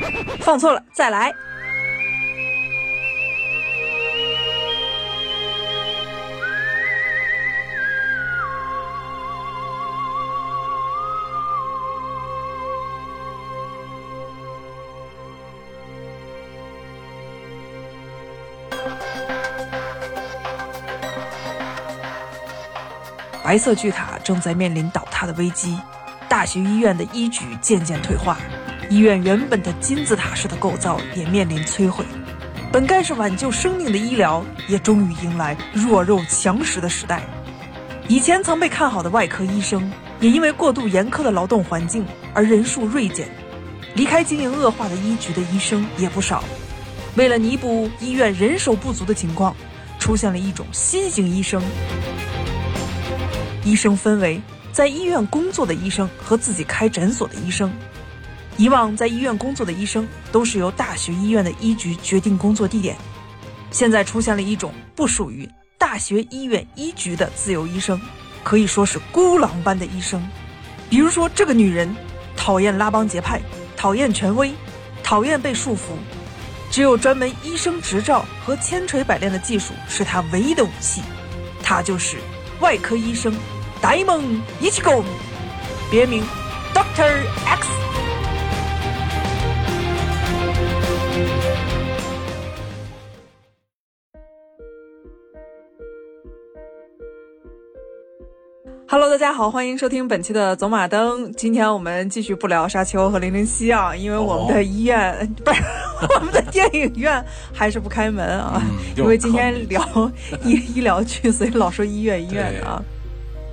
放错了，再来。白色巨塔正在面临倒塌的危机，大学医院的医局渐渐退化，医院原本的金字塔式的构造也面临摧毁。本该是挽救生命的医疗，也终于迎来弱肉强食的时代。以前曾被看好的外科医生，也因为过度严苛的劳动环境而人数锐减，离开经营恶化的医局的医生也不少。为了弥补医院人手不足的情况，出现了一种新型医生。医生分为在医院工作的医生和自己开诊所的医生。以往在医院工作的医生都是由大学医院的医局决定工作地点，现在出现了一种不属于大学医院医局的自由医生，可以说是孤狼般的医生。比如说这个女人，讨厌拉帮结派，讨厌权威，讨厌被束缚，只有专门医生执照和千锤百炼的技术是她唯一的武器。她就是外科医生。大梦一起攻，别名 Doctor X。Hello，大家好，欢迎收听本期的走马灯。今天我们继续不聊沙丘和零零七啊，因为我们的医院、不是 我们的电影院还是不开门啊，因为今天聊医 医疗剧，所以老说医院医院的啊。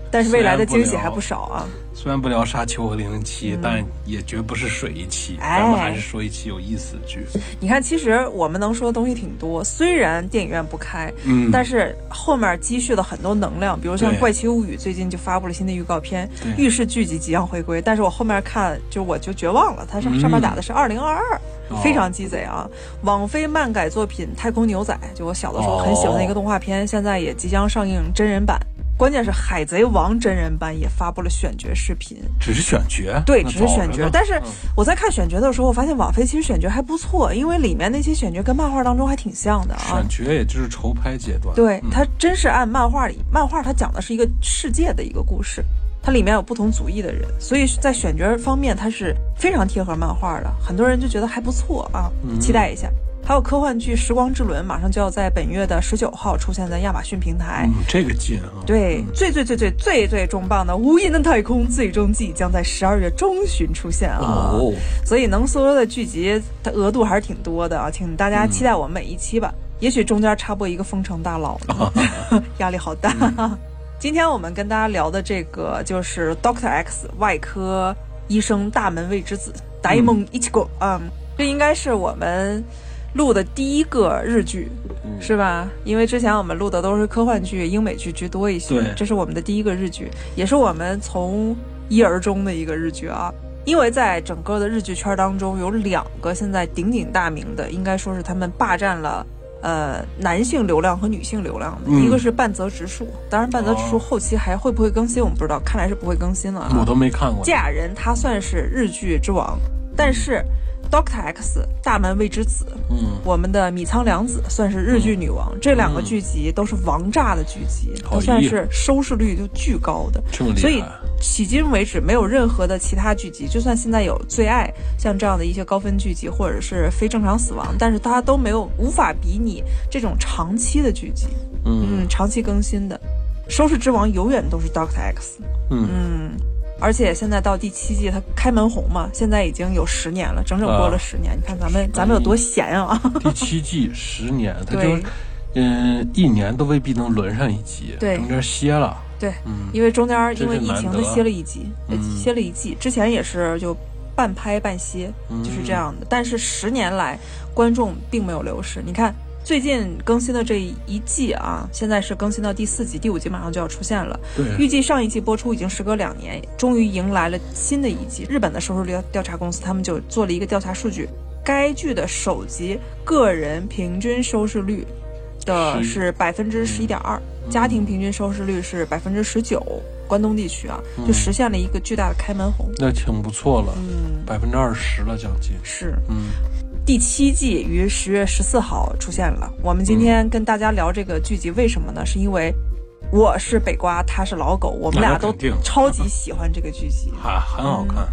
但是未来的惊喜还不少啊！虽然不聊沙丘和零零七，但也绝不是水一期，咱们还是说一期有意思的剧。你看，其实我们能说的东西挺多。虽然电影院不开，嗯，但是后面积蓄了很多能量。比如像《怪奇物语》最近就发布了新的预告片，预示剧集即将回归。但是我后面看，就我就绝望了。它上上面打的是二零二二，非常鸡贼啊！网飞漫改作品《太空牛仔》，就我小的时候很喜欢的一个动画片，现在也即将上映真人版。关键是《海贼王》真人版也发布了选角视频，只是选角，对，只是选角。但是我在看选角的时候，我发现网飞其实选角还不错，因为里面那些选角跟漫画当中还挺像的啊。选角也就是筹拍阶段，对，它真是按漫画里，漫画它讲的是一个世界的一个故事，它里面有不同族裔的人，所以在选角方面它是非常贴合漫画的，很多人就觉得还不错啊，期待一下。还有科幻剧《时光之轮》，马上就要在本月的十九号出现在亚马逊平台。这个近啊！对，最最最最最最重磅的《无垠的太空最终季》将在十二月中旬出现啊！哦，所以能搜的剧集它额度还是挺多的啊，请大家期待我们每一期吧。也许中间插播一个封城大佬，压力好大。今天我们跟大家聊的这个就是《Doctor X》外科医生大门卫之子，呆萌一起过嗯！这应该是我们。录的第一个日剧，是吧？因为之前我们录的都是科幻剧、英美剧居多一些，这是我们的第一个日剧，也是我们从一而终的一个日剧啊。因为在整个的日剧圈当中，有两个现在鼎鼎大名的，应该说是他们霸占了呃男性流量和女性流量的，一个是半泽直树，当然半泽直树后期还会不会更新我们不知道，看来是不会更新了。啊我都没看过。嫁人，他算是日剧之王，但是。Doctor X 大门未知子，嗯，我们的米仓凉子算是日剧女王，这两个剧集都是王炸的剧集，都算是收视率就巨高的，所以迄今为止没有任何的其他剧集，就算现在有最爱像这样的一些高分剧集或者是非正常死亡，但是它都没有无法比拟这种长期的剧集，嗯，长期更新的。收视之王永远都是 Doctor X，嗯。而且现在到第七季，它开门红嘛，现在已经有十年了，整整播了十年。你看咱们咱们有多闲啊！第七季十年，它就嗯一年都未必能轮上一集，对，中间歇了。对，嗯，因为中间因为疫情，它歇了一集，歇了一季。之前也是就半拍半歇，就是这样的。但是十年来，观众并没有流失。你看。最近更新的这一季啊，现在是更新到第四集，第五集马上就要出现了。对，预计上一季播出已经时隔两年，终于迎来了新的一季。日本的收视率调查公司他们就做了一个调查数据，该剧的首集个人平均收视率的是百分之十一点二，家庭平均收视率是百分之十九，关东地区啊，就实现了一个巨大的开门红。那挺不错了，嗯，百分之二十了，将近。是，嗯，第七季于十月十四号出现了。我们今天跟大家聊这个剧集，为什么呢？是因为我是北瓜，他是老狗，我们俩都超级喜欢这个剧集。啊很好看。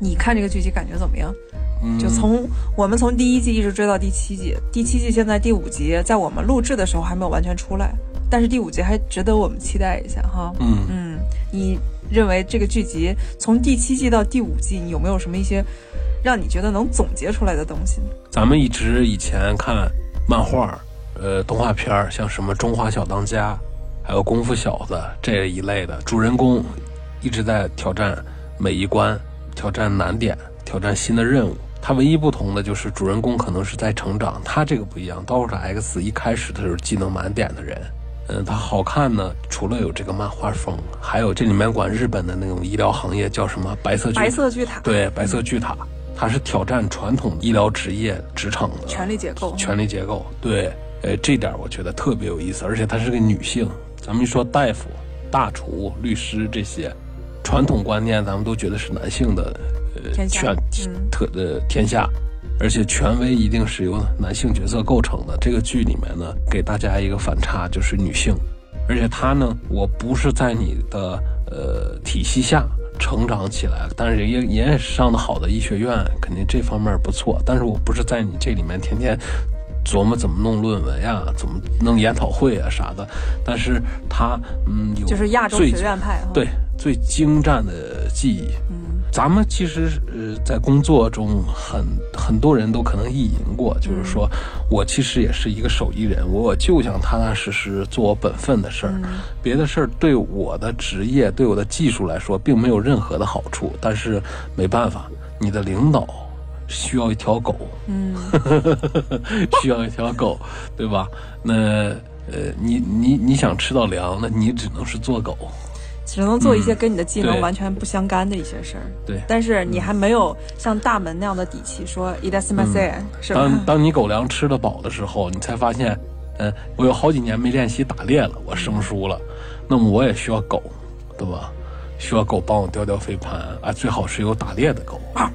你看这个剧集感觉怎么样？嗯，就从我们从第一季一直追到第七季，第七季现在第五集，在我们录制的时候还没有完全出来，但是第五集还值得我们期待一下哈。嗯，嗯，你认为这个剧集从第七季到第五季，你有没有什么一些让你觉得能总结出来的东西呢？咱们一直以前看漫画，呃，动画片儿，像什么《中华小当家》，还有《功夫小子》这一类的，主人公一直在挑战每一关，挑战难点，挑战新的任务。它唯一不同的就是主人公可能是在成长，他这个不一样。刀手 X 一开始他就是技能满点的人，嗯，他好看呢，除了有这个漫画风，还有这里面管日本的那种医疗行业叫什么白色巨白色巨塔，对，白色巨塔，它是挑战传统医疗职业职场的权力结构，权力结构。对，呃，这点我觉得特别有意思，而且她是个女性。咱们一说大夫、大厨、律师这些传统观念，咱们都觉得是男性的呃权嗯特的天下。而且权威一定是由男性角色构成的。这个剧里面呢，给大家一个反差，就是女性。而且她呢，我不是在你的呃体系下成长起来，但是人也也是上的好的医学院，肯定这方面不错。但是我不是在你这里面天天琢磨怎么弄论文呀，怎么弄研讨会啊啥的。但是他嗯有就是亚洲最学院派。对最精湛的技艺。嗯，咱们其实呃在工作中很很多人都可能意淫过，就是说我其实也是一个手艺人，我就想踏踏实实做我本分的事儿，别的事儿对我的职业对我的技术来说并没有任何的好处，但是没办法，你的领导需要一条狗，嗯，需要一条狗，对吧？那呃你你你想吃到粮，那你只能是做狗，只能做一些跟你的技能完全不相干的一些事儿。对。但是你还没有像大门那样的底气说？当当你狗粮吃得饱的时候，你才发现，嗯，我有好几年没练习打猎了，我生疏了，那么我也需要狗，对吧？需要狗帮我叼叼飞盘啊，最好是有打猎的狗啊。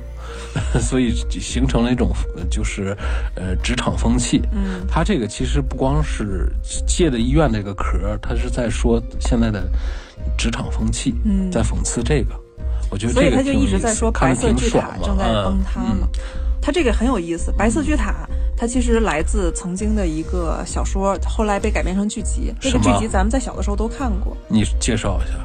所以形成了一种呃就是呃职场风气。嗯，他这个其实不光是借的医院这个壳儿，它是在说现在的职场风气，嗯在讽刺这个。我觉得这个所以他就一直在说白色巨塔正在嗯崩塌嘛。它这个很有意思，白色巨塔它其实来自曾经的一个小说，后来被改编成剧集。这个剧集咱们在小的时候都看过。你介绍一下。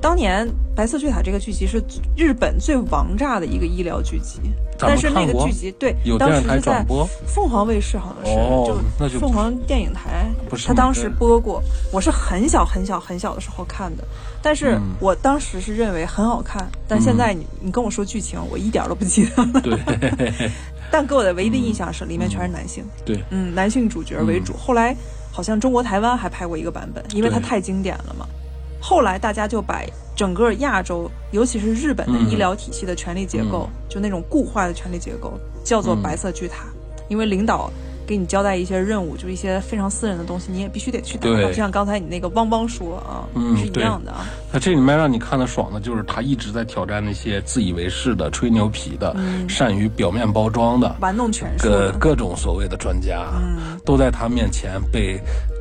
当年《白色巨塔》这个剧集是日本最王炸的一个医疗剧集，但是那个剧集对当时是在凤凰卫视，好像是、哦就就凤凰电影台他当时播过。我是很小很小很小的时候看的，但是嗯我当时是认为很好看，但现在你你跟我说剧情，我一点儿都不记得了。对 但给我的唯一的印象是里面全是男性，对，嗯，男性主角为主。后来好像中国台湾还拍过一个版本，因为它太经典了嘛。后来大家就把整个亚洲，尤其是日本的嗯。医疗体系的权力结构，就那种固化的权力结构，叫做嗯白色巨塔，因为领导。给你交代一些任务，就是一些非常私人的东西，你也必须得去打。对。就像刚才你那个汪汪说啊，嗯是一样的啊。那这里面让你看的爽的就是他一直在挑战那些自以为是的、吹牛皮的、善于表面包装的玩弄权术各的，各种所谓的专家，嗯。都在他面前被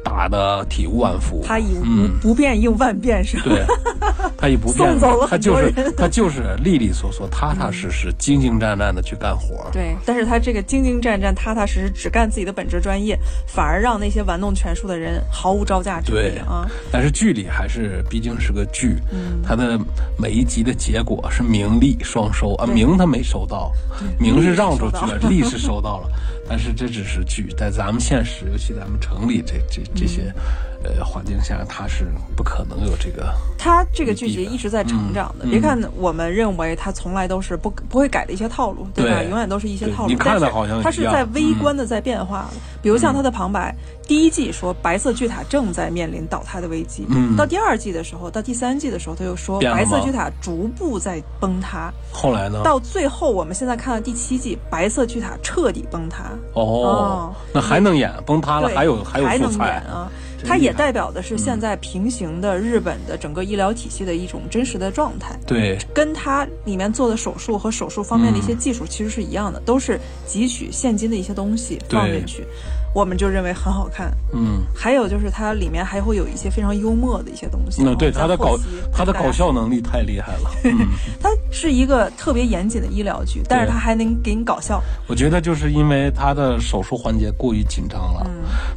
打的体无完肤。他以嗯不不变应万变，是吧？对，他以不变送走了，他就是他就是利利索索、踏踏实实、兢兢战战的去干活。对，但是他这个兢兢战战、踏踏实实，只干自己的本职专业，反而让那些玩弄权术的人毫无招架之对力啊！但是剧里还是毕竟是个剧，嗯它的每一集的结果是名利双收啊，名他没收到，名是让出去了，利利 是收到了，但是这只是剧，在咱们现实，尤其咱们城里这这这些呃环境下，他是不可能有这个。他这个剧集一直在成长的。嗯别看我们认为他从来都是不不会改的一些套路，对吧？对永远都是一些套路。你看的好像他是在微观的在变化的。比如像他的旁白，第一季说白色巨塔正在面临倒塌的危机，嗯到第二季的时候，到第三季的时候，他又说白色巨塔逐步在崩塌。后来呢？到最后，我们现在看到第七季，白色巨塔彻底崩塌。哦哦，那还能演？崩塌了还有还有还能演素材。啊！它也代表的是现在平行的日本的整个医疗体系的一种真实的状态。对，跟它里面做的手术和手术方面的一些技术其实是一样的，都是汲取现今的一些东西放进去。我们就认为很好看，嗯，还有就是它里面还会有一些非常幽默的一些东西。那对它的搞，它的搞笑能力太厉害了。它是一个特别严谨的医疗剧，但是它还能给你搞笑。我觉得就是因为它的手术环节过于紧张了，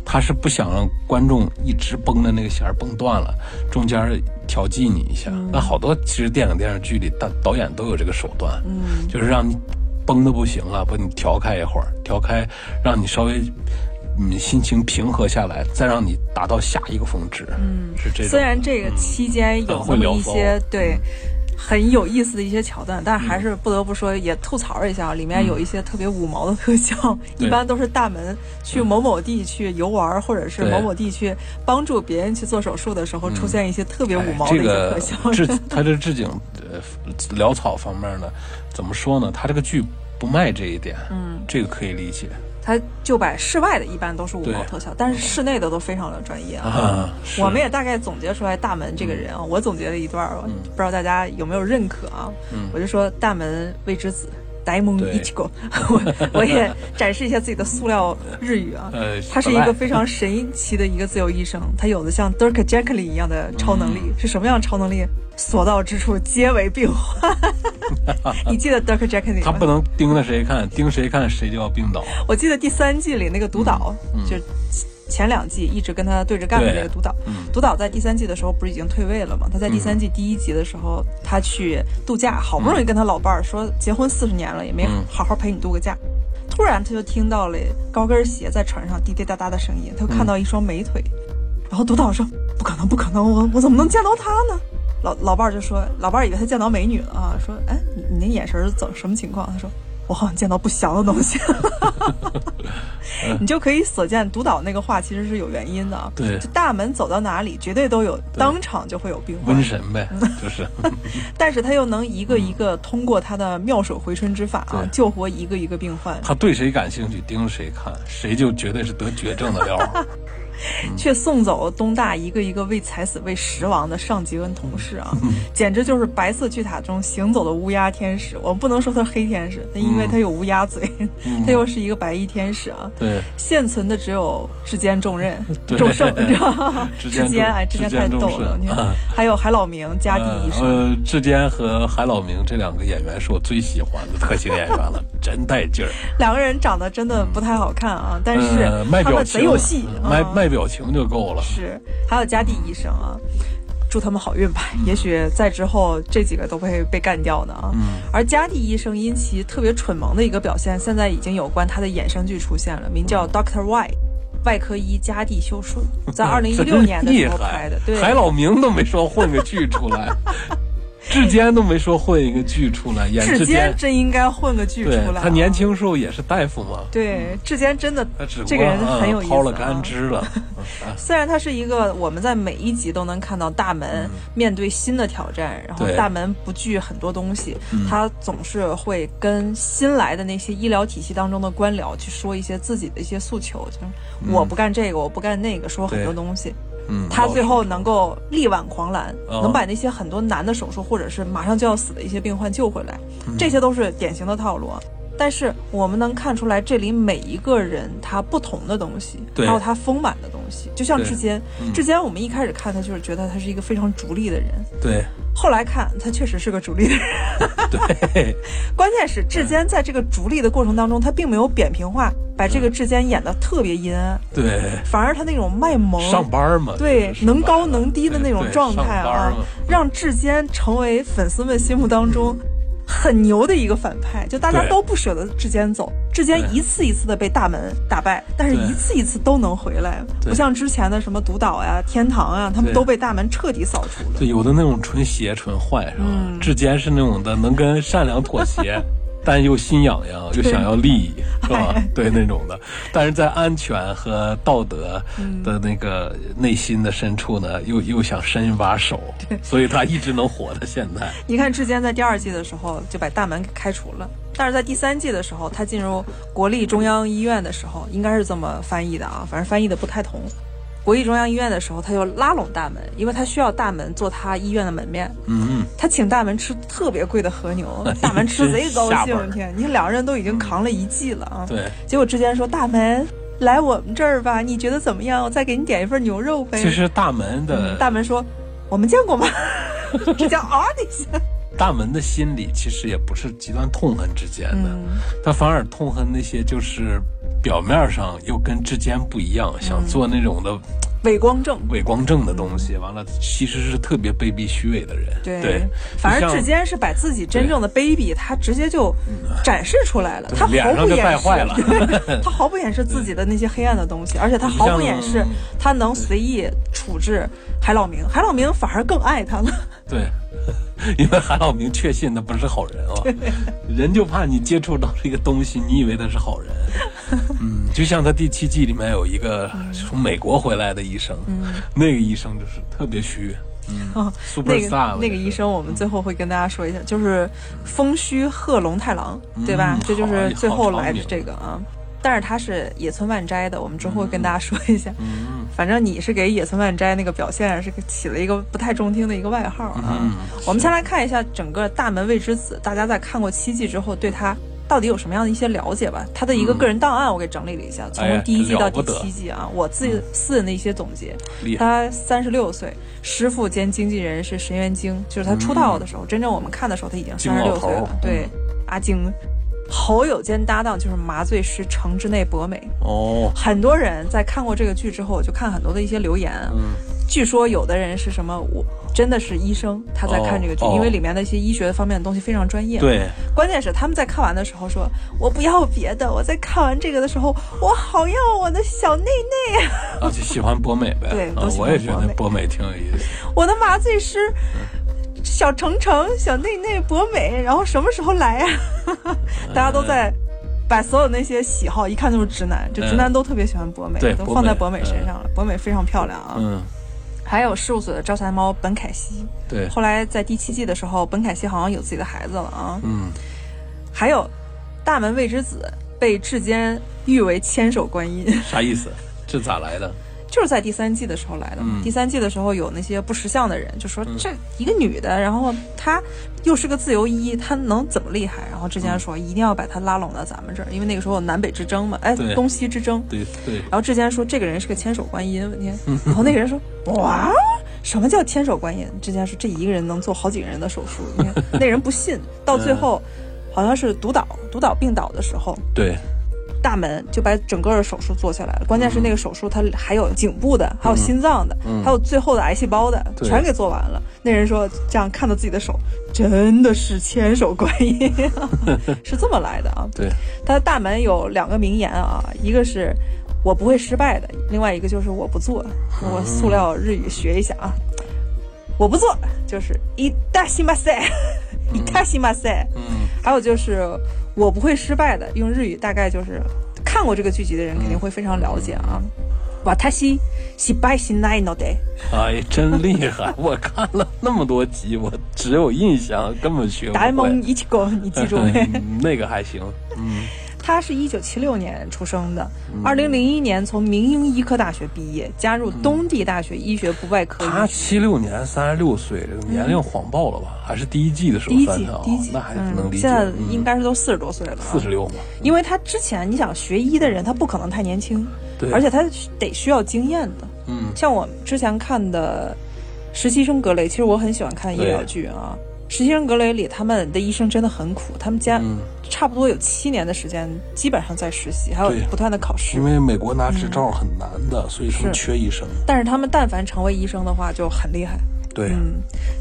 他是不想让观众一直绷的那个弦绷断了，中间调剂你一下。那好多其实电影电视剧里导导演都有这个手段，嗯，就是让你绷的不行了，把你调开一会儿，调开，让你稍微。嗯，心情平和下来，再让你达到下一个峰值，嗯，是这种。虽然这个期间有那么一些对很有意思的一些桥段，但是还是不得不说，也吐槽一下，里面有一些特别五毛的特效，一般都是大门去某某地去游玩，或者是某某地去帮助别人去做手术的时候，出现一些特别五毛的一些特效。这个他这置景呃潦草方面呢，怎么说呢？他这个剧不卖这一点，嗯，这个可以理解。他就摆室外的一般都是五毛特效，但是室内的都非常的专业啊。我们也大概总结出来大门这个人啊，我总结了一段，不知道大家有没有认可啊？我就说大门未知子。呆萌一起狗，我我也展示一下自己的塑料日语啊。他是一个非常神奇的一个自由医生，他有的像 Dirk Gently 一样的超能力，是什么样超能力？所到之处皆为病患。你记得 Dirk Gently 吗？他不能盯着谁看，盯谁看谁就要病倒。我记得第三季里那个独岛就。前两季一直跟他对着干的这个独岛，独岛在第三季的时候不是已经退位了吗？他在第三季第一集的时候，他去度假，好不容易跟他老伴儿说结婚四十年了，也没好好陪你度个假，突然他就听到了高跟鞋在船上滴滴答答的声音，他就看到一双美腿，然后督导说不可能不可能，我我怎么能见到他呢？老老伴儿就说老伴儿以为他见到美女了啊，说哎你你那眼神怎什么情况？他说。我好像见到不祥的东西，你就可以所见，独导那个话其实是有原因的。对，大门走到哪里，绝对都有，当场就会有病瘟神呗，就是。但是他又能一个一个通过他的妙手回春之法啊，救活一个一个病患。他对谁感兴趣，盯着谁看，谁就绝对是得绝症的料。却送走东大一个一个为踩死为食亡的上级跟同事啊，简直就是白色巨塔中行走的乌鸦天使。我们不能说他是黑天使，因为他有乌鸦嘴，他又是一个白衣天使啊。对，现存的只有志坚重任、重圣，你知道吗？志坚哎，志坚太逗了。你看，还有海老明、加地医生。呃，志坚和海老明这两个演员是我最喜欢的特型演员了，真带劲儿。两个人长得真的不太好看啊，但是他们贼有戏，卖卖。表情就够了。是，还有加地医生啊，祝他们好运吧。也许在之后这几个都会被干掉呢啊。嗯。而加地医生因其特别蠢萌的一个表现，现在已经有关他的衍生剧出现了，名叫 Doctor Y，外科医加地修术，在二零一六 年的时候拍的。对，海老明都没说混个剧出来。志坚都没说混一个剧出来，演志坚真应该混个剧出来。他年轻时候也是大夫嘛。对，志坚真的，这个人很有意思。抛了干支了。虽然他是一个，我们在每一集都能看到大门面对新的挑战，然后大门不惧很多东西，他总是会跟新来的那些医疗体系当中的官僚去说一些自己的一些诉求，就是我不干这个，我不干那个，说很多东西。嗯，他最后能够力挽狂澜，能把那些很多难的手术或者是马上就要死的一些病患救回来，这些都是典型的套路。但是我们能看出来，这里每一个人他不同的东西，还有他丰满的东西。就像志坚，志坚，我们一开始看他就是觉得他是一个非常逐利的人。对。后来看他确实是个逐利的人。对。关键是志坚在这个逐利的过程当中，他并没有扁平化，把这个志坚演的特别阴暗。对。反而他那种卖萌。上班嘛。对，能高能低的那种状态啊，让志坚成为粉丝们心目当中。很牛的一个反派，就大家都不舍得志坚走，志坚一次一次的被大门打败，但是一次一次都能回来，不像之前的什么独岛呀、天堂啊，他们都被大门彻底扫除了。对，有的那种纯邪纯坏是吧？志坚是那种的能跟善良妥协。但又心痒痒，又想要利益，是吧？对那种的，但是在安全和道德的那个内心的深处呢，又又想伸一把手，所以他一直能活到现在。你看，志坚在第二季的时候就把大门给开除了，但是在第三季的时候，他进入国立中央医院的时候，应该是这么翻译的啊，反正翻译的不太同。国际中央医院的时候，他就拉拢大门，因为他需要大门做他医院的门面。嗯嗯他请大门吃特别贵的和牛，大门吃贼高兴。天，你看两个人都已经扛了一季了啊。对。结果之间说大门来我们这儿吧，你觉得怎么样？我再给你点一份牛肉呗。其实大门的大门说，我们见过吗？这叫啊。大门的心里其实也不是极端痛恨之间的，他反而痛恨那些就是表面上又跟之间不一样，想做那种的伪光正、伪光正的东西。完了，其实是特别卑鄙虚伪的人。对，反正之间是把自己真正的卑鄙，他直接就展示出来了。他毫不掩饰坏了。他毫不掩饰自己的那些黑暗的东西，而且他毫不掩饰他能随意处置海老明。海老明反而更爱他了。对。因为韩老明确信他不是好人啊，人就怕你接触到这个东西，你以为他是好人。嗯，就像他第七季里面有一个从美国回来的医生，那个医生就是特别虚。嗯，super star 那个医生，我们最后会跟大家说一下，就是风虚贺龙太郎，对吧？这就是最后来的这个啊。但是他是野村万斋的，我们之后会跟大家说一下。嗯，反正你是给野村万斋那个表现是起了一个不太中听的一个外号啊。我们先来看一下整个大门未知子，大家在看过七季之后，对他到底有什么样的一些了解吧？他的一个个人档案我给整理了一下，从第一季到第七季啊，我自己私人的一些总结。他三十六岁，师傅兼经纪人是神原京，就是他出道的时候，真正我们看的时候他已经三十六岁了。对，阿京。好友兼搭档就是麻醉师城之内博美。哦，很多人在看过这个剧之后，我就看很多的一些留言，嗯，据说有的人是什么，我真的是医生，他在看这个剧，因为里面的一些医学方面的东西非常专业，对，关键是他们在看完的时候说，我不要别的，我在看完这个的时候，我好要我的小内内。啊，就喜欢博美呗，对，我也觉得博美。挺有意思，我的麻醉师。小程程、小内内、博美，然后什么时候来呀？大家都在把所有那些喜好，一看就是直男，就直男都特别喜欢博美，都放在博美身上了。博美非常漂亮啊。嗯。还有事务所的招财猫本凯西，对。后来在第七季的时候，本凯西好像有自己的孩子了啊。嗯。还有大门未知子被志坚誉为千手观音，啥意思？这咋来的？就是在第三季的时候来的。第三季的时候有那些不识相的人就说这一个女的，然后她又是个自由医，她能怎么厉害？然后之前说一定要把她拉拢到咱们这儿，因为那个时候有南北之争嘛，哎，东西之争。对对。然后之前说这个人是个千手观音，天。然后那个人说哇，什么叫千手观音？之前说这一个人能做好几个人的手术。你看 那人不信，到最后好像是独倒，独倒病倒的时候。对。大门就把整个的手术做下来了，关键是那个手术它还有颈部的，还有心脏的，还有最后的癌细胞的，全给做完了。那人说这样看到自己的手，真的是千手观音，是这么来的啊。对，他的大门有两个名言啊，一个是我不会失败的，另外一个就是我不做。我塑料日语学一下啊，我不做就是一大西马塞，一大西马塞。嗯，还有就是。我不会失败的，用日语大概就是看过这个剧集的人肯定会非常了解啊。哇，他西西拜西奈诺得，哎，真厉害！我看了那么多集，我只有印象，根本学不会。大梦一起过，你记住没？那个还行，嗯。他是一九七六年出生的，二零零一年从明英医科大学毕业，加入东帝大学医学部外科。他七六年三十六岁，这个年龄谎报了吧？还是第一季的时候算的啊？那还能理解。现在应该是都四十多岁了。四十六嘛。因为他之前你想学医的人，他不可能太年轻，对，而且他得需要经验的。嗯，像我之前看的《实习生格雷》，其实我很喜欢看医疗剧啊。实习生格雷里，他们的医生真的很苦，他们家差不多有七年的时间，基本上在实习，还有不断的考试。因为美国拿执照很难的，所以他们缺医生。但是他们但凡成为医生的话，就很厉害。对，嗯，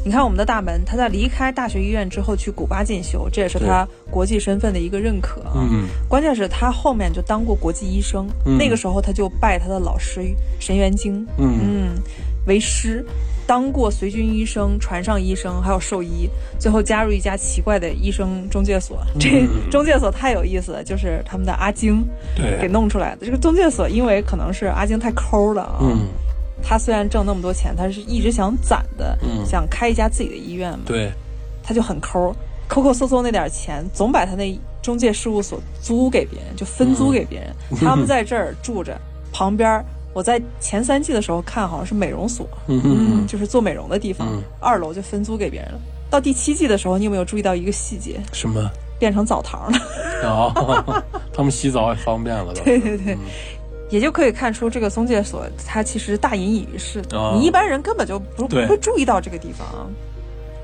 你看我们的大门，他在离开大学医院之后去古巴进修，这也是他国际身份的一个认可。嗯，关键是他后面就当过国际医生，那个时候他就拜他的老师神元经，嗯，为师。当过随军医生、船上医生，还有兽医，最后加入一家奇怪的医生中介所。这中介所太有意思了，就是他们的阿晶给弄出来的。这个中介所，因为可能是阿晶太抠了啊，他虽然挣那么多钱，他是一直想攒的，想开一家自己的医院嘛。对，他就很抠，抠抠搜搜那点钱，总把他那中介事务所租给别人，就分租给别人。他们在这儿住着，旁边。我在前三季的时候看，好像是美容所，就是做美容的地方，嗯二楼就分租给别人了。到第七季的时候，你有没有注意到一个细节？什么？变成澡堂了。哦，他们洗澡也方便了，对对对嗯也就可以看出这个松介所它其实大隐隐于市，哦。你一般人根本就不不会注意到这个地方啊。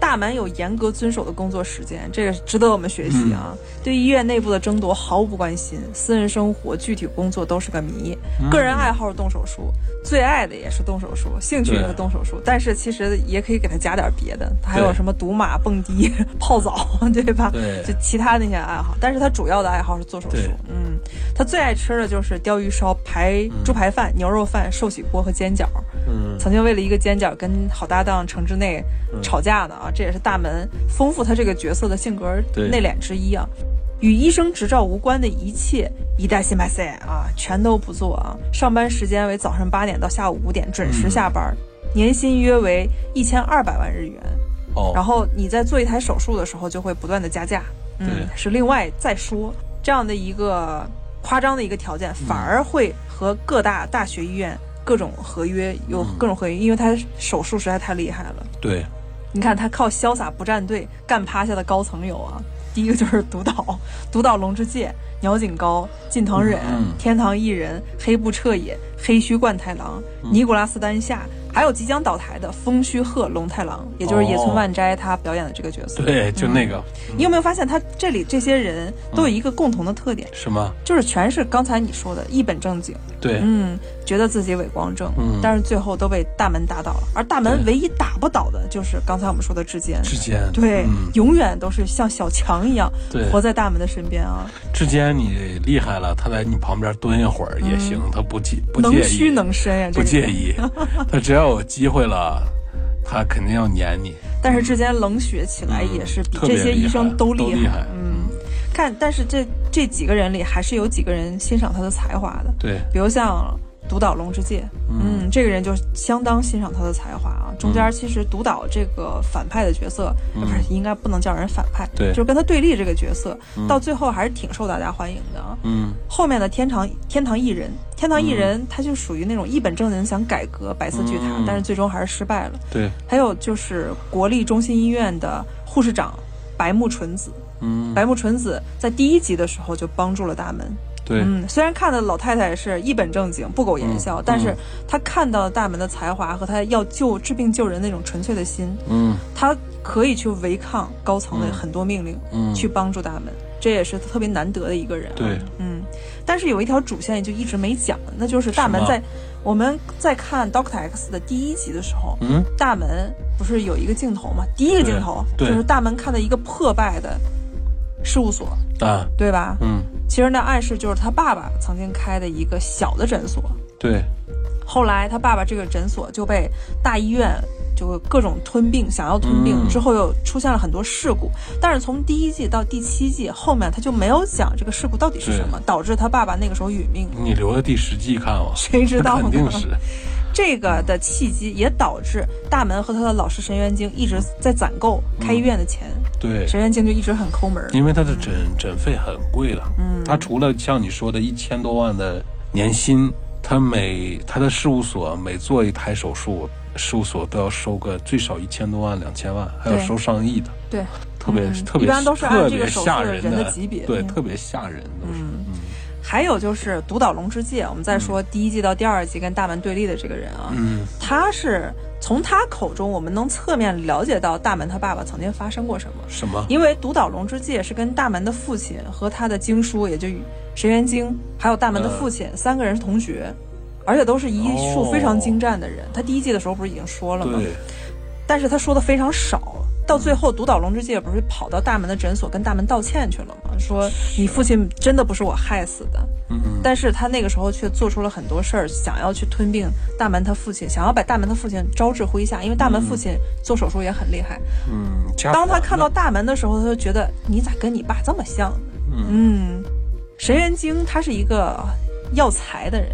大满有严格遵守的工作时间，这个值得我们学习啊。嗯对医院内部的争夺毫不关心，私人生活、具体工作都是个谜。嗯个人爱好是动手术，最爱的也是动手术，兴趣也是动手术。但是其实也可以给他加点别的，他还有什么赌马、蹦迪、泡澡，对吧？对就其他那些爱好，但是他主要的爱好是做手术。嗯，他最爱吃的就是鲷鱼烧、排猪排饭、牛肉饭、寿喜锅和煎饺。嗯曾经为了一个煎饺跟好搭档程之内吵架的啊，这也是大门丰富他这个角色的性格内敛之一啊。与医生执照无关的一切，一代新麦赛啊，全都不做啊。上班时间为早上八点到下午五点，准时下班。年薪约为一千二百万日元。哦，然后你在做一台手术的时候，就会不断的加价，嗯对，是另外再说这样的一个夸张的一个条件，反而会和各大大学医院各种合约有各种合约，因为他手术实在太厉害了。对，你看他靠潇洒不站队干趴下的高层有啊，第一个就是 独岛，独岛龙之介、鸟井高、近藤忍、嗯。天堂一人、黑布彻也、黑须贯太郎、嗯。尼古拉斯丹夏，还有即将倒台的风须贺龙太郎，也就是野村万斋他表演的这个角色。对，就那个你有没有发现他这里这些人都有一个共同的特点，什么？就是全是刚才你说的一本正经，对，嗯，觉得自己伟光正，嗯。但是最后都被大门打倒了。而大门唯一打不倒的就是刚才我们说的志坚，志坚对，嗯。永远都是像小强一样对。活在大门的身边啊，志坚你厉害了，他在你旁边蹲一会儿也行，他不介不嗯能屈，能伸呀、这个。不介意，他只要有机会了，他肯定要撵你。但是志坚冷血起来嗯也是比这些医生都厉厉害。都厉害嗯，看，但是这这几个人里还是有几个人欣赏他的才华的，对，比如像独岛龙之介，嗯，这个人就相当欣赏他的才华啊。中间其实独岛这个反派的角色，嗯不是应该不能叫人反派，对就是跟他对立这个角色，到最后还是挺受大家欢迎的啊。嗯后面的天堂天堂艺人，天堂艺人他就属于那种一本正经想改革白色巨塔，嗯但是最终还是失败了。对，还有就是国立中心医院的护士长白木纯子，嗯。白木纯子在第一集的时候就帮助了大门。对，嗯，虽然看的老太太是一本正经、不苟言笑，嗯但是她看到大门的才华和她要救治病救人那种纯粹的心，嗯。她可以去违抗高层的很多命令，嗯。去帮助大门，这也是特别难得的一个人、啊。对，嗯，但是有一条主线就一直没讲，那就是大门在我们在看 Doctor X 的第一集的时候，嗯。大门不是有一个镜头吗？第一个镜头就是大门看到一个破败的事务所，啊，对吧？嗯其实那暗示就是他爸爸曾经开的一个小的诊所，对，后来他爸爸这个诊所就被大医院就各种吞并，想要吞并、嗯之后又出现了很多事故。但是从第一季到第七季后面，他就没有讲这个事故到底是什么，导致他爸爸那个时候殒命。你留到第十季看吧，谁知道呢？肯定是，这个的契机也导致大门和他的老师神元京一直在攒够开医院的钱，对，神元京就一直很抠门。因为他的诊诊费很贵了，嗯，他除了像你说的一千多万的年薪，他每他的事务所每做一台手术，事务所都要收个最少一千多万、两千万，还要收上亿的，对，特别、嗯。特别一般都是按特别这个手术的吓人人的级别。对，嗯。特别吓人都是，嗯还有就是独岛龙之介，我们再说第一季到第二季跟大门对立的这个人啊，嗯他是从他口中我们能侧面了解到大门他爸爸曾经发生过什么。什么？因为独岛龙之介是跟大门的父亲和他的经书，也就神元经，还有大门的父亲、三个人是同学，而且都是医术非常精湛的人。他第一季的时候不是已经说了吗？对，但是他说的非常少。到最后，独岛龙之介不是跑到大门的诊所跟大门道歉去了吗？说你父亲真的不是我害死的。嗯但是他那个时候却做出了很多事儿，想要去吞并大门他父亲，想要把大门的父亲招致麾下，因为大门父亲做手术也很厉害。嗯，当他看到大门的时候，他就觉得你咋跟你爸这么像？嗯，神元经他是一个要财的人，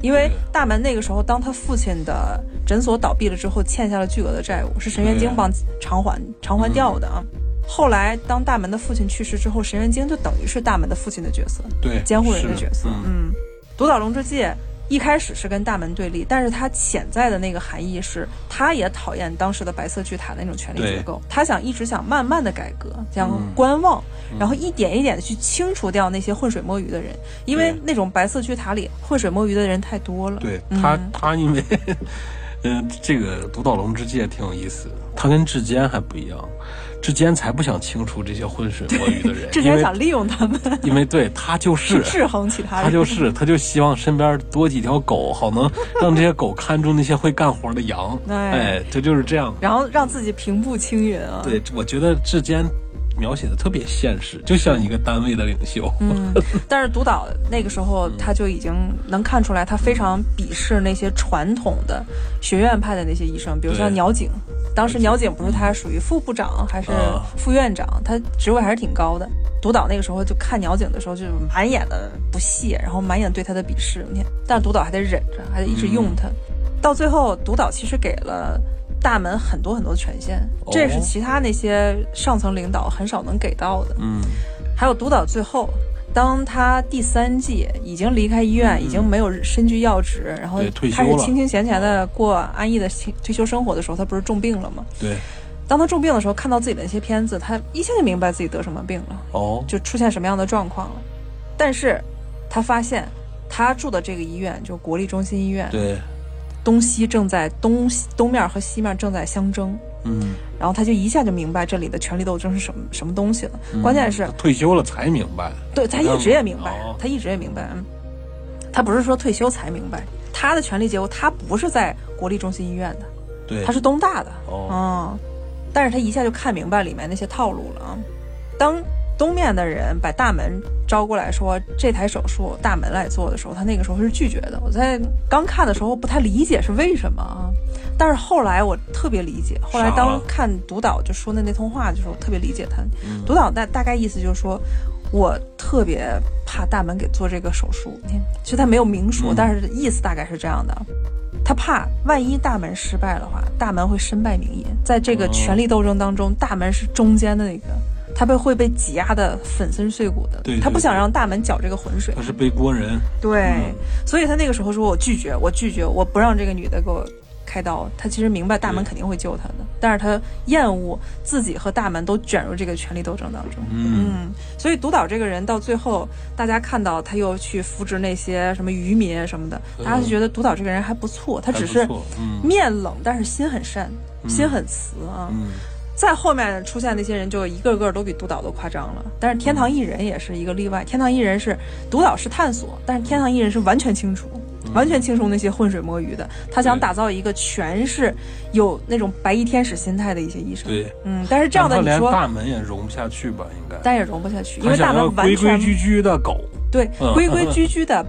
因为大门那个时候，当他父亲的诊所倒闭了之后，欠下了巨额的债务，是神原京帮偿还偿还掉的啊。后来，当大门的父亲去世之后，神原京就等于是大门的父亲的角色，对监护人的角色。嗯嗯，独岛龙之介一开始是跟大门对立，但是他潜在的那个含义是，他也讨厌当时的白色巨塔的那种权力结构，他想一直想慢慢的改革，想观望，然后一点一点的去清除掉那些浑水摸鱼的人，因为那种白色巨塔里浑水摸鱼的人太多了。对他，他因为，嗯，这个独岛龙之介挺有意思，他跟志坚还不一样。志坚才不想清除这些浑水摸鱼的人，志坚想利用他们，因为对他就是制衡其他人，他就 是他就希望身边多几条狗，好能 让这些狗看住那些会干活的羊，哎，这就是这样，然后让自己平步青云啊。对，我觉得志坚。描写的特别现实，就像一个单位的领袖。嗯，但是独岛那个时候他就已经能看出来，他非常鄙视那些传统的学院派的那些医生，比如像鸟井。当时鸟井不是他属于副部长还是副院长，他职位还是挺高的。独岛那个时候就看鸟井的时候，就满眼的不屑，然后满眼对他的鄙视。你看，但是独岛还得忍着，还得一直用他。到最后，独岛其实给了。大门很多很多的权限，这也是其他那些上层领导很少能给到的。嗯，还有督导最后，当他第三季已经离开医院，已经没有身居要职，然后开始清清闲闲的过安逸的退休生活的时候，他不是重病了吗？对。当他重病的时候，看到自己的那些片子，他一下就明白自己得什么病了。哦。就出现什么样的状况了？但是，他发现他住的这个医院，就国立中心医院。对。东西正在东西东面和西面正在相争，嗯，然后他就一下就明白这里的权力斗争是什么什么东西了。关键是退休了才明白，对他一直也明白，他一直也明白，嗯他不是说退休才明白，他的权力结构他不是在国立中心医院的，对，他是东大的，哦，但是他一下就看明白里面那些套路了啊，当。东面的人把大门招过来说这台手术大门来做的时候，他那个时候是拒绝的。我在刚看的时候不太理解是为什么啊，但是后来我特别理解。后来当看独岛就说的那通话的时候，我特别理解他。独岛大大概意思就是说，我特别怕大门给做这个手术。其实他没有明说，但是意思大概是这样的。他怕万一大门失败的话，大门会身败名裂。在这个权力斗争当中，大门是中间的那个。他被会被挤压的粉身碎骨的，对他不想让大门搅这个浑水。他是背锅人，对，所以他那个时候说：“我拒绝，我拒绝，我不让这个女的给我开刀。”他其实明白大门肯定会救他的，但是他厌恶自己和大门都卷入这个权力斗争当中。嗯，所以独岛这个人到最后，大家看到他又去扶植那些什么渔民什么的，大家就觉得独岛这个人还不错，他只是面冷，但是心很善，心很慈啊。再后面出现那些人，就一个个都比督导都夸张了。但是天堂艺人也是一个例外。天堂艺人是督导是探索，但是天堂艺人是完全清楚，完全清楚那些浑水摸鱼的。他想打造一个全是有那种白衣天使心态的一些医生。对，嗯，但是这样的你说大门也容不下去吧？应该，但也容不下去，因为大门完全规规矩矩的狗，对，规规矩矩的。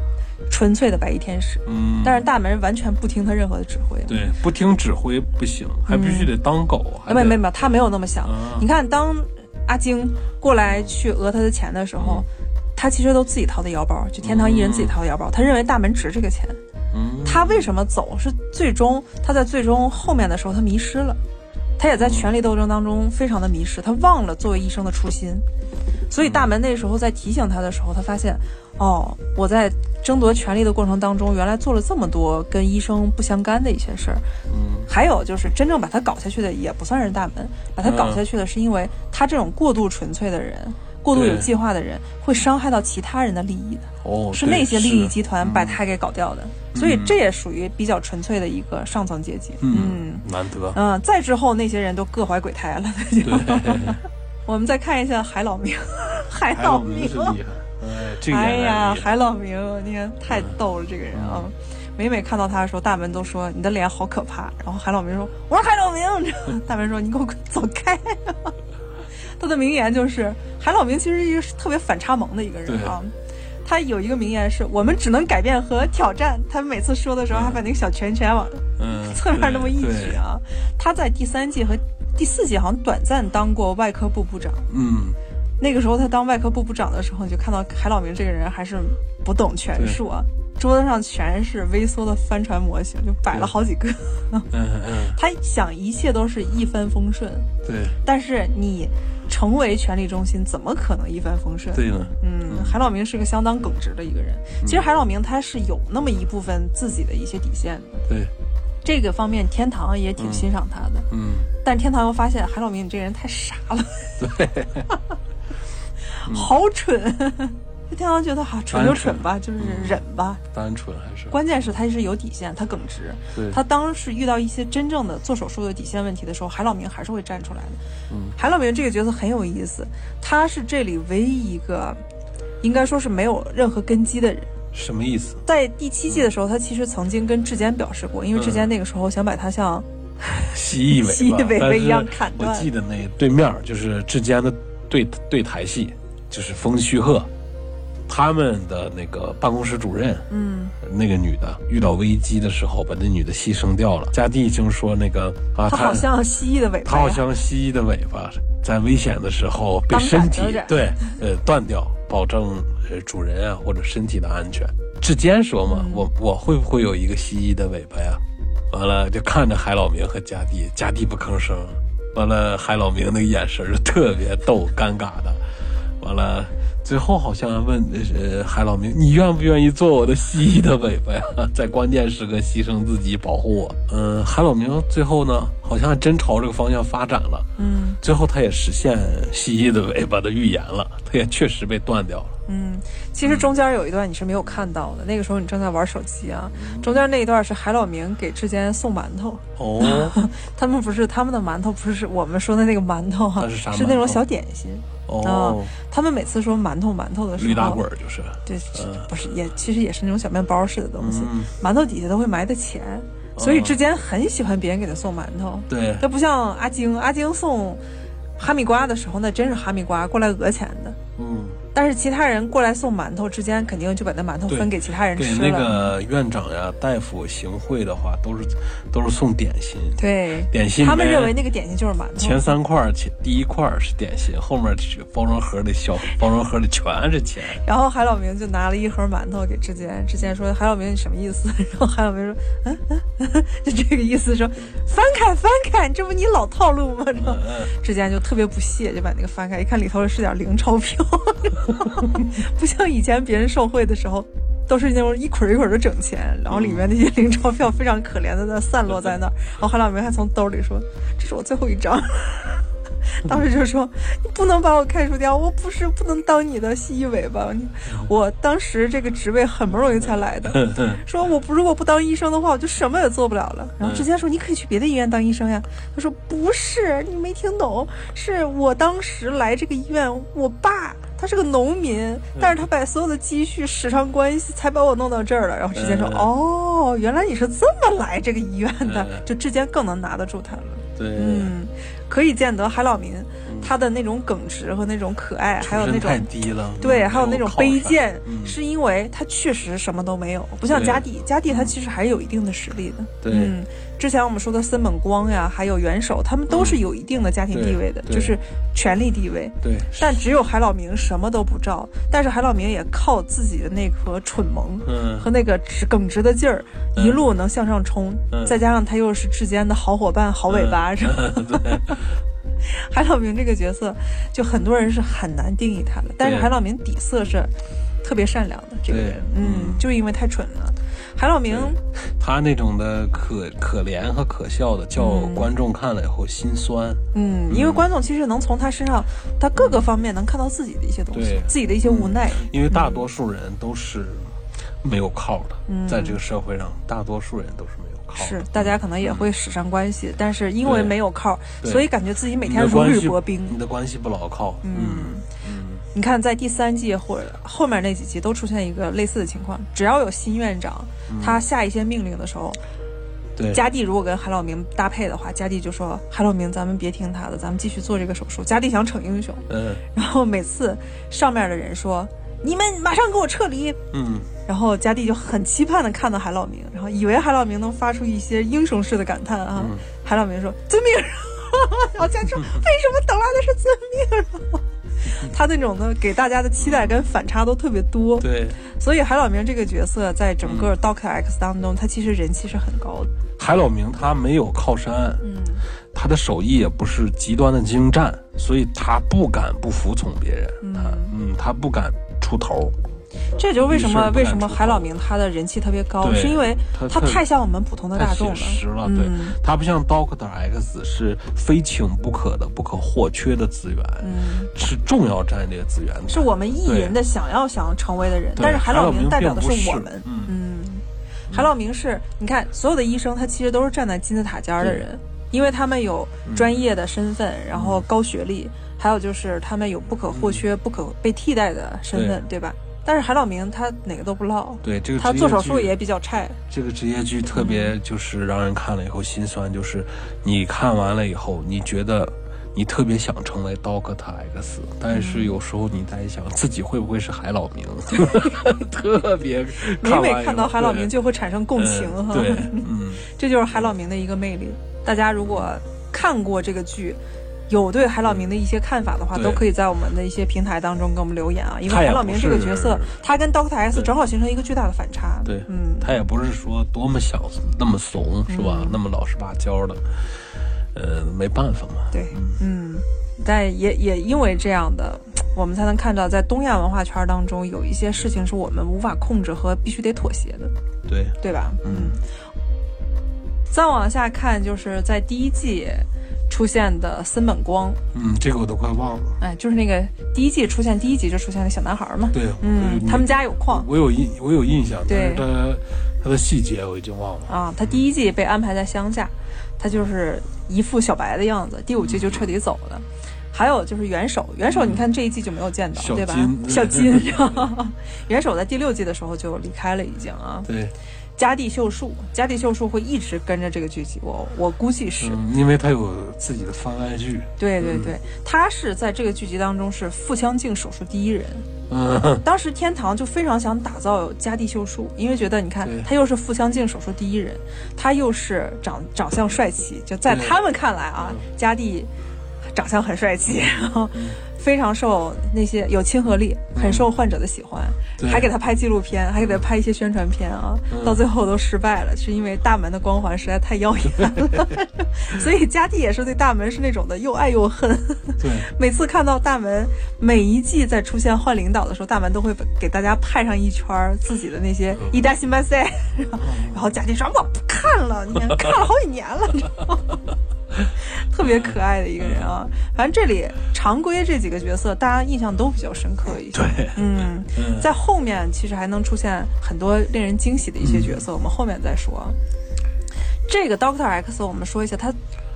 纯粹的白衣天使，嗯，但是大门完全不听他任何的指挥，对，不听指挥不行，还必须得当狗，没没没，他没有那么想。你看，当阿晶过来去讹他的钱的时候，他其实都自己掏的腰包，就天堂艺人自己掏的腰包，他认为大门值这个钱。嗯，他为什么走？是最终他在最终后面的时候他迷失了，他也在权力斗争当中非常的迷失，他忘了作为医生的初心。所以大门那时候在提醒他的时候，他发现，哦，我在争夺权力的过程当中，原来做了这么多跟医生不相干的一些事儿。嗯，还有就是真正把他搞下去的也不算是大门，把他搞下去的是因为他这种过度纯粹的人，过度有计划的人，会伤害到其他人的利益的。哦，是那些利益集团把他给搞掉的。所以这也属于比较纯粹的一个上层阶级。嗯，难得。嗯，再之后那些人都各怀鬼胎了。对。我们再看一下海老明，海老明是厉害，哎呀，海老明，你看太逗了，这个人啊，每每看到他的时候，大门都说你的脸好可怕。然后海老明说：“我是海老明。” 大门说：“你给我走开。” 他的名言就是海老明其实是一个特别反差萌的一个人啊。他有一个名言是：“我们只能改变和挑战。”他每次说的时候还把那个小拳拳往侧面那么一举啊。他在第三季和。第四季好像短暂当过外科部部长，嗯，那个时候他当外科部部长的时候，你就看到海老明这个人还是不懂权术啊，桌子上全是微缩的帆船模型，就摆了好几个，嗯嗯，他想一切都是一帆风顺，对，但是你成为权力中心，怎么可能一帆风顺？对呢，嗯，海老明是个相当耿直的一个人。其实海老明他是有那么一部分自己的一些底线的。对，这个方面天堂也挺欣赏他的。嗯，但天堂又发现海老明你这个人太傻了，对，好蠢。天堂觉得哈蠢就蠢吧，就是忍吧。单纯还是？关键是他是有底线，他耿直。对，他当时遇到一些真正的做手术的底线问题的时候，海老明还是会站出来的。嗯，海老明这个角色很有意思，他是这里唯一一个，应该说是没有任何根基的人。什么意思？在第七季的时候，他其实曾经跟志坚表示过，因为志坚那个时候想把他像蜥蜴尾蜥蜴尾巴一样砍断。我记得那对面就是志坚的对对台戏，就是风须鹤。他们的那个办公室主任，嗯，那个女的遇到危机的时候，把那女的牺牲掉了。嘉蒂就说那个啊，她好像蜥蜴的尾巴，她好像蜥蜴的尾巴，在危险的时候被身体对呃断掉，保证呃主人啊或者身体的安全。志坚说嘛，我我会不会有一个蜥蜴的尾巴呀？完了就看着海老明和嘉蒂，嘉蒂不吭声。完了海老明那个眼神就特别逗，尴尬的。完了。最后好像问呃海老明，你愿不愿意做我的蜥蜴的尾巴呀？在关键时刻牺牲自己保护我。嗯，海老明最后呢，好像真朝这个方向发展了。嗯，最后他也实现蜥蜴的尾巴的预言了，他也确实被断掉了。嗯，其实中间有一段你是没有看到的，那个时候你正在玩手机啊。中间那一段是海老明给志坚送馒头。哦，他们不是他们的馒头，不是我们说的那个馒头哈，是那种小点心。哦，他们每次说馒头馒头的时候，驴打滚就是，对，不是也其实也是那种小面包似的东西，馒头底下都会埋的钱，所以之前很喜欢别人给他送馒头。对，他不像阿晶，阿晶送哈密瓜的时候，那真是哈密瓜过来讹钱的。嗯。但是其他人过来送馒头之间，肯定就把那馒头分给其他人吃了。给那个院长呀、大夫行贿的话，都是都是送点心。对，点心。他们认为那个点心就是馒头。前三块，前第一块是点心，后面包装盒里小包装盒里全是钱。然后海老明就拿了一盒馒头给志坚，志坚说：“海老明，你什么意思？”然后海老明说：“嗯嗯，就这个意思，说翻开翻开，这不你老套路吗？”然后志坚就特别不屑，就把那个翻开，一看里头是点零钞票。不像以前别人受贿的时候，都是那种一捆一捆的整钱，然后里面那些零钞票非常可怜的在散落在那儿。然后韩老明还从兜里说：“这是我最后一张。”当时就说：“你不能把我开除掉，我不是不能当你的蜥蜴尾巴。我当时这个职位很不容易才来的。说我不如果不当医生的话，我就什么也做不了了。然后直接说你可以去别的医院当医生呀。他说不是，你没听懂，是我当时来这个医院，我爸他是个农民，但是他把所有的积蓄时尚关系，才把我弄到这儿了。然后之前说哦，原来你是这么来这个医院的，就之间更能拿得住他了。对，嗯。”可以见得海老民他的那种耿直和那种可爱，还有那种太低了，对，还有那种卑贱，是因为他确实什么都没有，不像嘉蒂，嘉蒂他其实还是有一定的实力的。对，嗯，之前我们说的森本光呀，还有元首，他们都是有一定的家庭地位的，就是权力地位。对，但只有海老明什么都不照，但是海老明也靠自己的那颗蠢萌和那个耿直的劲儿，一路能向上冲，再加上他又是之间的好伙伴、好尾巴，是吧？海老明这个角色，就很多人是很难定义他的。但是海老明底色是特别善良的这个人，嗯，就因为太蠢了。海老明他那种的可可怜和可笑的，叫观众看了以后心酸。嗯，因为观众其实能从他身上，他各个方面能看到自己的一些东西，自己的一些无奈。因为大多数人都是没有靠的，在这个社会上，大多数人都是是，大家可能也会使上关系，但是因为没有靠，所以感觉自己每天如履薄冰。你的关系不牢靠。嗯嗯，你看，在第三季或者后面那几集都出现一个类似的情况，只要有新院长，他下一些命令的时候，对，嘉蒂如果跟韩老明搭配的话，嘉蒂就说：“韩老明，咱们别听他的，咱们继续做这个手术。”嘉蒂想逞英雄，嗯，然后每次上面的人说。你们马上给我撤离！嗯，然后嘉蒂就很期盼的看到海老明，然后以为海老明能发出一些英雄式的感叹啊。海老明说：“遵命。”然后嘉蒂说：“为什么等来的是遵命？”他那种的给大家的期待跟反差都特别多。对，所以海老明这个角色在整个 Doctor X 当中，他其实人气是很高的。海老明他没有靠山，嗯他的手艺也不是极端的精湛，所以他不敢不服从别人，他嗯他不敢出头。这就是为什么为什么海老明他的人气特别高，是因为他太像我们普通的大众了。写实了，对。嗯，他不像 Doctor X 是非请不可的、不可或缺的资源，嗯，是重要战略资源，是我们艺人的想要想成为的人，但是海老名名代表的是是我们。嗯，嗯，海老明是，你看所有的医生，他其实都是站在金字塔尖儿的人，因为他们有专业的身份，然后高学历，还有就是他们有不可或缺、不可被替代的身份，对。吧？但是海老名他哪个都不落，对这个他做手术也比较差。这个职业剧特别就是让人看了以后心酸，就是你看完了以后，你觉得你特别想成为 Doctor X，但是有时候你在想自己会不会是海老名，特别每每看到海老名就会产生共情哈，嗯对，嗯，这就是海老名的一个魅力。大家如果看过这个剧，有对海老明的一些看法的话，都可以在我们的一些平台当中给我们留言啊。因为海老明这个角色，他跟 Doctor S 正好形成一个巨大的反差。对，嗯，他也不是说多么想那么怂是吧？那么老实巴交的，呃，没办法嘛。对，嗯，但也也因为这样的，我们才能看到在东亚文化圈当中有一些事情是我们无法控制和必须得妥协的，对，对吧？嗯。再往下看，就是在第一季出现的森本光，嗯，这个我都快忘了。哎，就是那个第一季出现第一集就出现那小男孩嘛。对，嗯，他们家有矿我有印，我有印象，但对是他他的细节我已经忘了。啊。他第一季被安排在乡下，他就是一副小白的样子。第五季就彻底走了。还有就是元首，元首你看这一季就没有见到，小对吧？金小金，元首在第六季的时候就离开了，已经啊。对，加地秀树，加地秀树会一直跟着这个剧集，我我估计是。嗯，因为他有自己的番外剧。对对对，他是在这个剧集当中是腹腔镜手术第一人。嗯，当时天堂就非常想打造加地秀树，因为觉得你看他又是腹腔镜手术第一人，他又是长长相帅气，就在他们看来啊，加地长相很帅气，然后非常受那些有亲和力，很受患者的喜欢，对。还给他拍纪录片，还给他拍一些宣传片啊，到最后都失败了，是因为大门的光环实在太耀眼了，所以嘉蒂也是对大门是那种的又爱又恨。对，每次看到大门，每一季在出现换领导的时候，大门都会给大家派上一圈儿自己的那些一大新班赛，然后贾静说：“我不看了，你看看了好几年了，你知道吗？” 特别可爱的一个人啊，反正这里常规这几个角色，大家印象都比较深刻一些。对嗯，嗯在后面其实还能出现很多令人惊喜的一些角色，我们后面再说。这个 Doctor X，我们说一下，他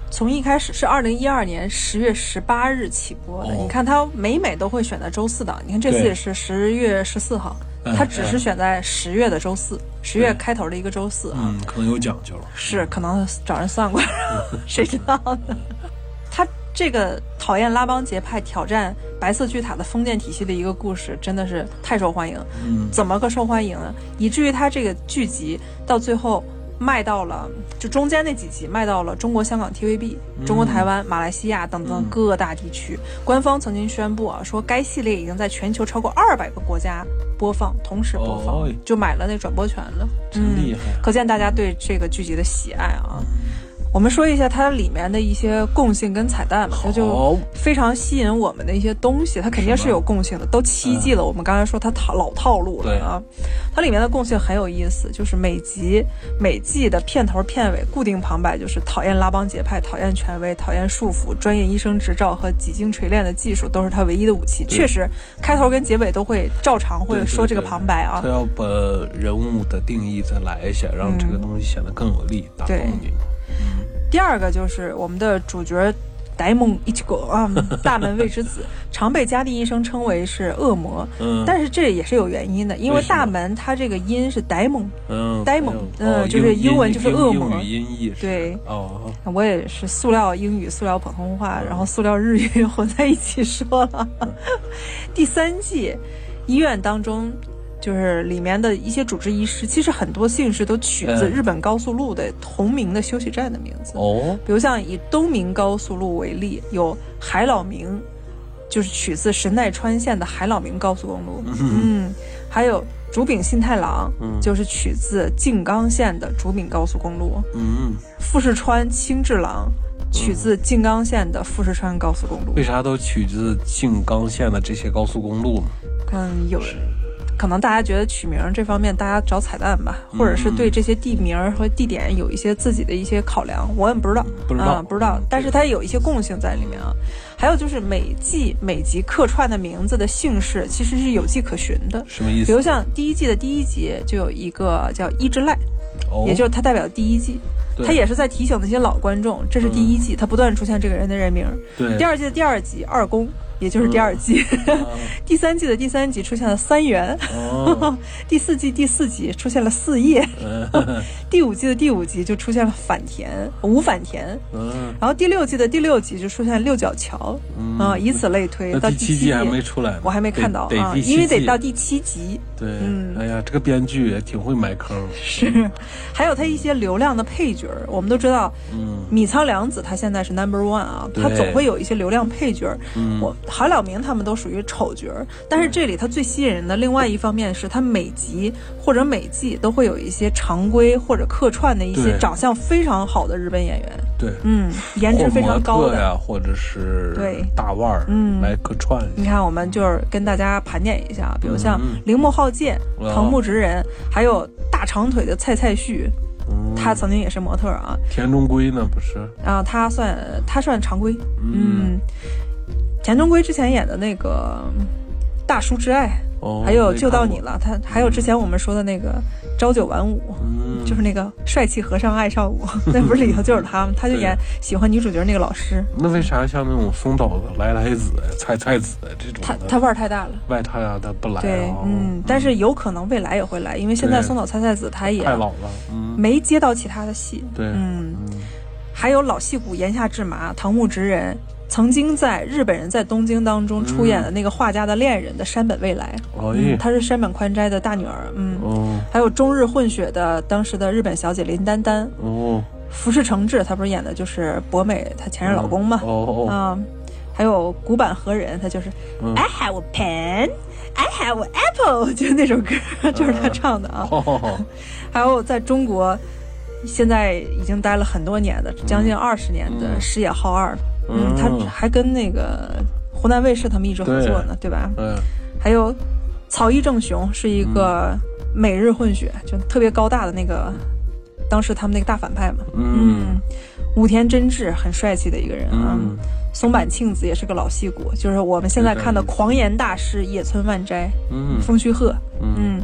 从一开始是二零一二年十月十八日起播的。哦你看他每每都会选在周四档，你看这次也是十月十四号，嗯他只是选在十月的周四，十月开头的一个周四啊。嗯，可能有讲究。是，可能找人算过，谁知道呢？他这个讨厌拉帮结派、挑战白色巨塔的封建体系的一个故事，真的是太受欢迎。嗯，怎么个受欢迎呢？以至于他这个剧集到最后卖到了，就中间那几集卖到了中国香港 TVB、中国台湾、马来西亚等等各大地区。官方曾经宣布啊，说该系列已经在全球超过二百个国家播放，同时播放，哦就买了那转播权了。真厉害嗯，可见大家对这个剧集的喜爱啊。我们说一下它里面的一些共性跟彩蛋吧，它就非常吸引我们的一些东西，它肯定是有共性的，都七季了。我们刚才说它套老套路了啊，它里面的共性很有意思，就是每集每季的片头片尾固定旁白就是讨厌拉帮结派，讨厌权威，讨厌束缚，专业医生执照和几经锤炼的技术都是他唯一的武器。确实，开头跟结尾都会照常会说这个旁白啊他。要把人物的定义再来一下，让这个东西显得更有力，打动对你。第二个就是我们的主角呆萌一起狗啊，大门未之子，常被家地医生称为是恶魔，嗯，但是这也是有原因的，因为大门它这个音是呆萌，嗯，呆萌还有哦嗯就是英文就是恶魔。对。哦，我也是塑料英语、塑料普通话，然后塑料日语混在一起说了。第三季医院当中。就是里面的一些主治医师，其实很多姓氏都取自嗯日本高速路的同名的休息站的名字。哦，比如像以东明高速路为例，有海老名，就是取自神奈川县的海老名高速公路。嗯，还有竹柄信太郎嗯就是取自静冈县的竹柄高速公路，嗯，富士川清治郎取自静冈县的富士川高速公路为。啥都取自静冈县的这些高速公路呢？嗯，有可能大家觉得取名这方面大家找彩蛋吧，或者是对这些地名和地点有一些自己的一些考量，我也不知道，不知道。啊，不知道，但是它有一些共性在里面啊。还有就是每季每集客串的名字的姓氏其实是有迹可循的，什么意思？比如像第一季的第一集就有一个叫伊之濑，哦，也就是它代表第一季。对。它也是在提醒那些老观众，这是第一季，它不断出现这个人的人名。对。第二季的第二集二宫，也就是第二季。第三季的第三集出现了三元，哦，第四季第四集出现了四叶，嗯 第五季的第五集就出现了反田无反田，嗯然后第六季的第六集就出现了六角桥，嗯啊，以此类推到第七季还没出来，我还没看到啊，因为得到第七集。对，嗯哎呀，这个编剧也挺会埋坑，是，还有他一些流量的配角，我们都知道，嗯米仓凉子他现在是 number one 啊，对他总会有一些流量配角。嗯，我韩了明他们都属于丑角儿，但是这里他最吸引人的另外一方面是他每集或者每季都会有一些常规或者客串的一些长相非常好的日本演员，对，嗯，颜值非常高的。呀，或者是对大腕儿，嗯来客串，你看，我们就是跟大家盘点一下，比如像嗯。铃木浩介、哦藤木直人，还有大长腿的蔡蔡旭，嗯。他曾经也是模特啊。田中圭呢，不是？啊，他算他算常规，嗯，田中圭之前演的那个《大叔之爱》，哦，还有救到你了，他还有之前我们说的那个朝九晚五，嗯，就是那个帅气和尚爱上我，那不是里头就是他吗？他就演喜欢女主角那个老师，那为啥像那种松岛的来来子、菜菜子这种，他他腕儿太大了。外太大他不来对啊？，嗯，但是有可能未来也会来，因为现在松岛菜菜子他也太老了，嗯，没接到其他的戏，对，嗯，嗯还有老戏骨岩下智麻、唐木直人，曾经在日本人在东京当中出演的那个画家的恋人的山本未来，她是山本宽斋的大女儿，嗯，哦。还有中日混血的当时的日本小姐林丹丹，哦福士诚治，她不是演的就是博美她前任老公嘛，哦哦，啊，还有古板和人，他就是、嗯。I have a pen, I have an apple，就是那首歌，就是他唱的啊。哦。还有在中国，现在已经待了很多年的，将近二十年的嗯。矢野浩二，嗯，嗯他还跟那个湖南卫视他们一直合作呢，对。吧？嗯。还有草一正雄是一个美日混血，就特别高大的那个，当时他们那个大反派嘛，嗯。武田真治很帅气的一个人啊。嗯。松坂庆子也是个老戏骨，就是我们现在看的狂言大师野村万斋、嗯。风须鹤，嗯。嗯，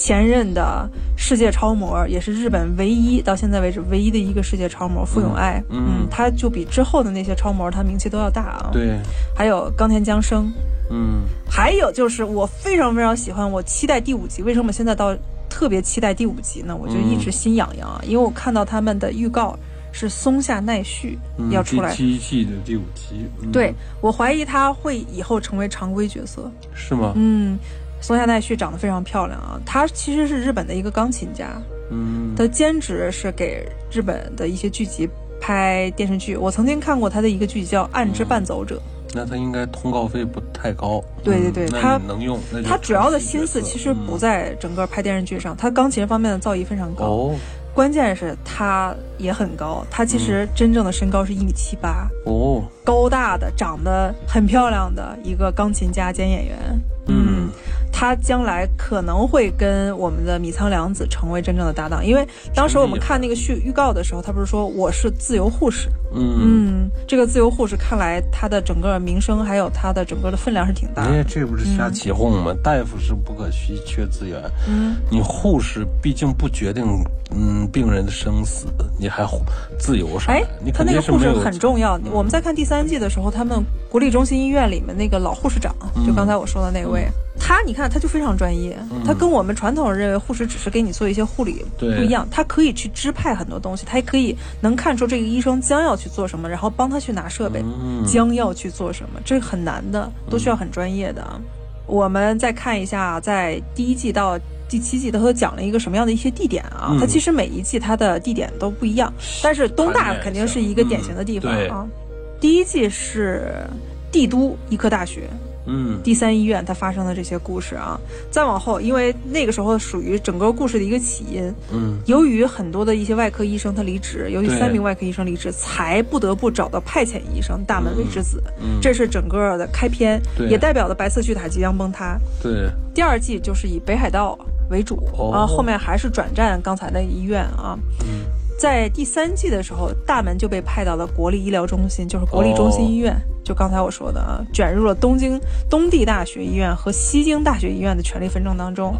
前任的世界超模，也是日本唯一到现在为止唯一的一个世界超模傅永爱，嗯嗯，他就比之后的那些超模他名气都要大啊。，对，还有冈田将生，嗯还有就是我非常非常喜欢，我期待第五集。为什么现在到特别期待第五集呢？我就一直心痒痒啊，因为我看到他们的预告是松下奈绪嗯要出来，第七季的第五集，嗯对，我怀疑他会以后成为常规角色。是吗？嗯，松下奈绪长得非常漂亮啊，她其实是日本的一个钢琴家，嗯她兼职是给日本的一些剧集拍电视剧。我曾经看过她的一个剧叫《暗之伴走者》，那她应该通告费不太高，对对对他你能用，那她主要的心思其实不在整个拍电视剧上，她钢琴方面的造诣非常高。哦关键是她也很高，他其实真正的身高是一米七八，哦，高大的，长得很漂亮的一个钢琴家兼演员。嗯。他将来可能会跟我们的米仓凉子成为真正的搭档，因为当时我们看那个续预告的时候，他不是说我是自由护士，嗯，嗯，这个自由护士看来她的整个名声还有她的整个的分量是挺大的。哎，的。这不是瞎起哄吗？大夫是不可稀缺资源，嗯，你护士毕竟不决定嗯病人的生死，你还护自由啥哎呀？你，她肯那个护士很重要。我们在看第三季的时候，他们国立中心医院里面那个老护士长，就刚才我说的那位，他你看他就非常专业，他跟我们传统认为护士只是给你做一些护理不一样，他可以去支派很多东西，他也可以能看出这个医生将要去做什么，然后帮他去拿设备，嗯将要去做什么，这个很难的，都需要很专业的。啊。我们再看一下，在第一季到第七季，它都讲了一个什么样的一些地点啊？嗯它其实每一季它的地点都不一样，但是东大肯定是一个典型的地方嗯啊。第一季是帝都医科大学，嗯第三医院它发生的这些故事啊。再往后，因为那个时候属于整个故事的一个起因，嗯由于很多的一些外科医生他离职，由于三名外科医生离职，才不得不找到派遣医生大门卫之子。嗯，这是整个的开篇，也代表了白色巨塔即将崩塌。对第二季就是以北海道为主、哦啊，后面还是转战刚才的医院啊。嗯在第三季的时候，大门就被派到了国立医疗中心，就是国立中心医院，就刚才我说的啊，卷入了东京东帝大学医院和西京大学医院的权力纷争当中。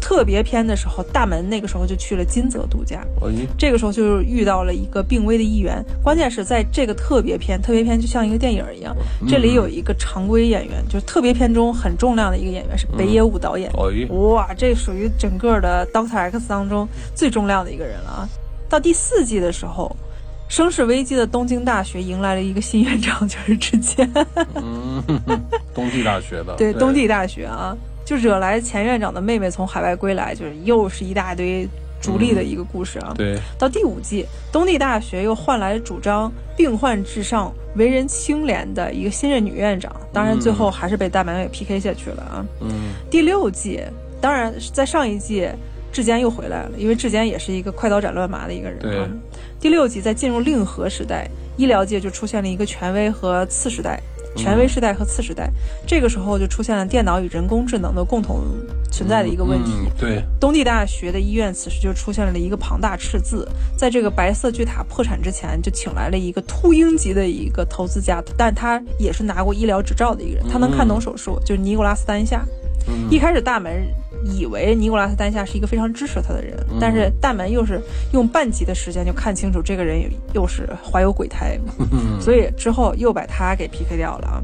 特别篇的时候，大门那个时候就去了金泽度假，哎这个时候就遇到了一个病危的议员。关键是在这个特别篇，特别篇就像一个电影一样，这里有一个常规演员，就是特别篇中很重量的一个演员是北野武导演。哎哇，这属于整个的 Doctor X 当中最重量的一个人了啊！到第四季的时候，声势危机的东京大学迎来了一个新院长，就是之前嗯，东帝大学的 对东帝大学啊，就惹来前院长的妹妹从海外归来，就是又是一大堆逐利的一个故事啊。对到第五季，东帝大学又换来主张病患至上、为人清廉的一个新任女院长，当然最后还是被大门给 PK 下去了啊。嗯第六季，当然在上一季，志坚又回来了，因为志坚也是一个快刀斩乱麻的一个人对啊。第六集在进入令和时代，医疗界就出现了一个权威和次时代。权威时代和次时代，这个时候就出现了电脑与人工智能的共同存在的一个问题。嗯对东帝大学的医院此时就出现了一个庞大赤字，在这个白色巨塔破产之前，就请来了一个秃鹰级的一个投资家，但他也是拿过医疗执照的一个人，他能看懂手术，就是尼古拉斯丹夏。嗯一开始大门以为尼古拉斯丹夏是一个非常支持他的人，但是大门又是用半集的时间就看清楚这个人又是怀有鬼胎，嗯所以之后又把他给 PK 掉了啊。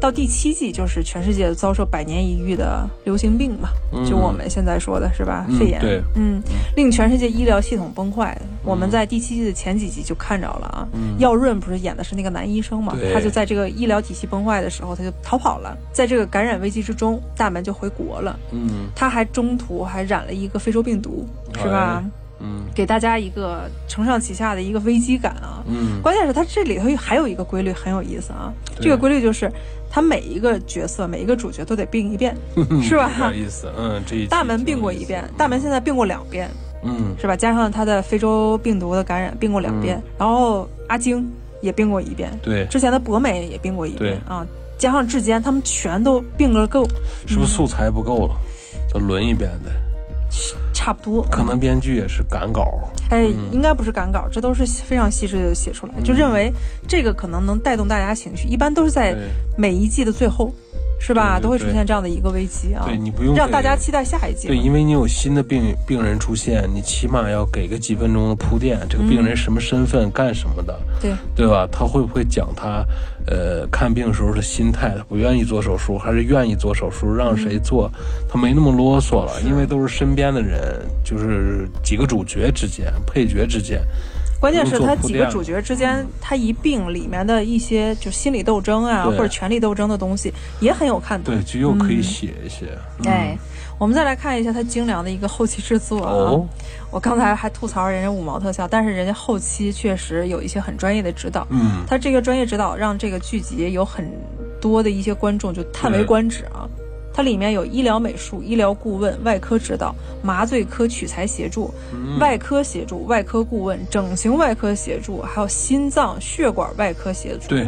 到第七季就是全世界遭受百年一遇的流行病嘛，就我们现在说的是吧？嗯肺炎，对嗯，令全世界医疗系统崩坏。我们在第七季的前几集就看着了啊，耀润不是演的是那个男医生嘛，他就在这个医疗体系崩坏的时候，他就逃跑了。在这个感染危机之中，大门就回国了。嗯他还中途还染了一个非洲病毒，是吧？嗯。给大家一个承上启下的一个危机感啊。嗯。关键是它这里头还有一个规律很有意思啊，这个规律就是，他每一个角色每一个主角都得病一遍，是吧？有意思，嗯，这一大门病过一遍，大门现在病过两遍，嗯。是吧？加上他的非洲病毒的感染，病过两遍，然后阿晶也病过一遍，对，之前的博美也病过一遍啊，加上志坚，他们全都病个够，是不是素材不够了？再轮一遍的，差不多。可能编剧也是赶稿，哎，应该不是赶稿，这都是非常细致的写出来，就认为这个可能能带动大家情绪，一般都是在每一季的最后，是吧？对对都会出现这样的一个危机啊，对你不用让大家期待下一季。对，因为你有新的病病人出现，你起码要给个几分钟的铺垫，这个病人什么身份、干什么的，对对吧？他会不会讲他呃看病时候的心态？他不愿意做手术，还是愿意做手术？让谁做？他没那么啰嗦了，因为都是身边的人，就是几个主角之间、配角之间。关键是他几个主角之间，他一病里面的一些就心理斗争啊，或者权力斗争的东西也很有看头。对，就又可以写一写。哎，我们再来看一下它精良的一个后期制作啊。哦，我刚才还吐槽人家五毛特效，但是人家后期确实有一些很专业的指导。嗯，他这个专业指导让这个剧集有很多的一些观众就叹为观止啊。它里面有医疗美术、医疗顾问、外科指导、麻醉科取材协助、外科协助、外科顾问、整形外科协助，还有心脏血管外科协助。对，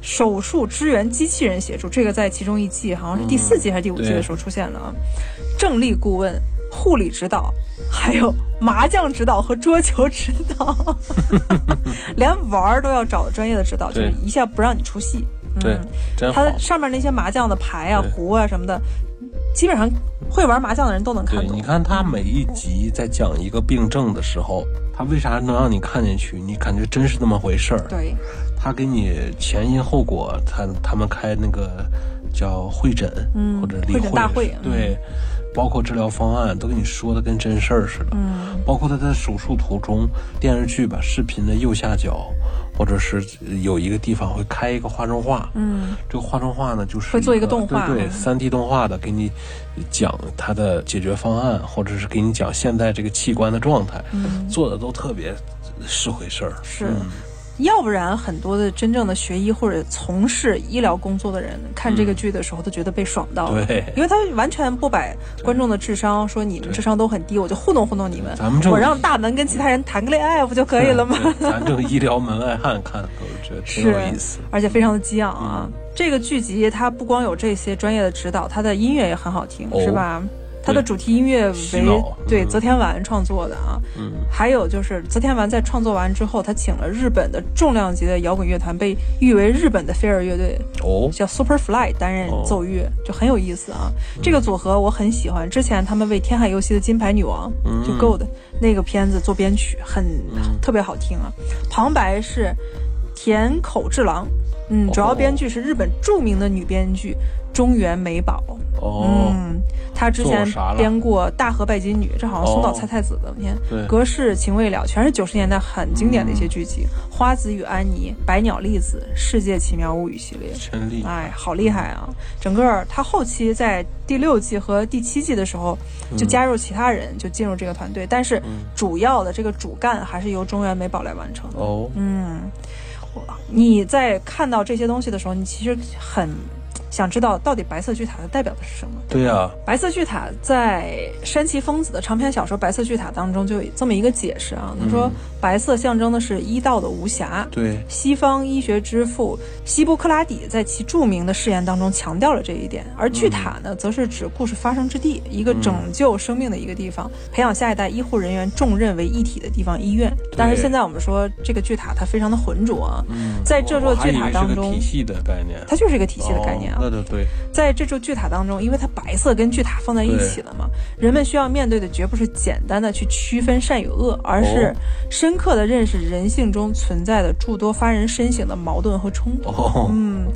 手术支援机器人协助，这个在其中一季好像是第四季还是第五季的时候出现了啊。正力顾问、护理指导，还有麻将指导和桌球指导，连玩儿都要找专业的指导，就是一下不让你出戏。对嗯，真好它。上面那些麻将的牌啊、对胡啊什么的，基本上会玩麻将的人都能看，懂你。看他每一集在讲一个病症的时候，他为啥能让你看进去？你感觉真是那么回事儿。对，他给你前因后果，他他们开那个叫会诊，嗯或者例会诊大会嗯对，包括治疗方案都跟你说的跟真事儿似的。嗯，包括他在手术途中，电视剧把，视频的右下角，或者是有一个地方会开一个画中画，嗯，这个画中画呢，就是会做一个动画。对三 D 动画的，给你讲他的解决方案，或者是给你讲现在这个器官的状态，嗯。做的都特别是回事儿。是。嗯要不然很多的真正的学医或者从事医疗工作的人看这个剧的时候都觉得被爽到了，对因为他完全不摆观众的智商，说你们智商都很低，我就糊弄糊弄你们，咱们这我让大门跟其他人谈个恋爱不就可以了吗？对咱这个医疗门外汉看，我觉得 挺有意思。而且非常的激昂啊！这个剧集它不光有这些专业的指导，它的音乐也很好听，哦是吧？它的主题音乐为对嗯。泽田丸创作的啊，嗯，还有就是泽田丸在创作完之后，他请了日本的重量级的摇滚乐团，被誉为日本的飞儿乐队，哦，叫 Superfly 担任哦。奏乐，就很有意思啊。这个组合我很喜欢，之前他们为天海游戏的金牌女王、嗯。就 Gold 那个片子做编曲，很、特别好听啊。旁白是田口智郎，嗯，哦。主要编剧是日本著名的女编剧中原美宝。哦，嗯，他之前编过《大河拜金女》，这好像松岛哦菜菜子的，你看对《隔世情未了》，全是九十年代很经典的一些剧集，花子与安妮》《百鸟栗子》《世界奇妙物语》系列。真厉害。哎，好厉害啊！整个他后期在第六季和第七季的时候，就加入其他人，就进入这个团队，但是主要的这个主干还是由中原美宝来完成的。哦，嗯，我你在看到这些东西的时候，你其实很想知道到底白色巨塔它代表的是什么。对呀，白色巨塔在山崎丰子的长篇小说《白色巨塔》当中就有这么一个解释啊，他说白色象征的是医道的无瑕，对，西方医学之父希波克拉底在其著名的誓言当中强调了这一点，而巨塔呢，则是指故事发生之地，一个拯救生命的一个地方，培养下一代医护人员重任为一体的地方医院。但是现在我们说这个巨塔它非常的浑浊啊，嗯，在这座巨塔当中体系的概念，它就是一个体系的概念啊。哦那就对，在这座巨塔当中，因为它白色跟巨塔放在一起了嘛，人们需要面对的绝不是简单的去区分善与恶，而是哦深刻的认识人性中存在的诸多发人深省的矛盾和冲突。哦，嗯，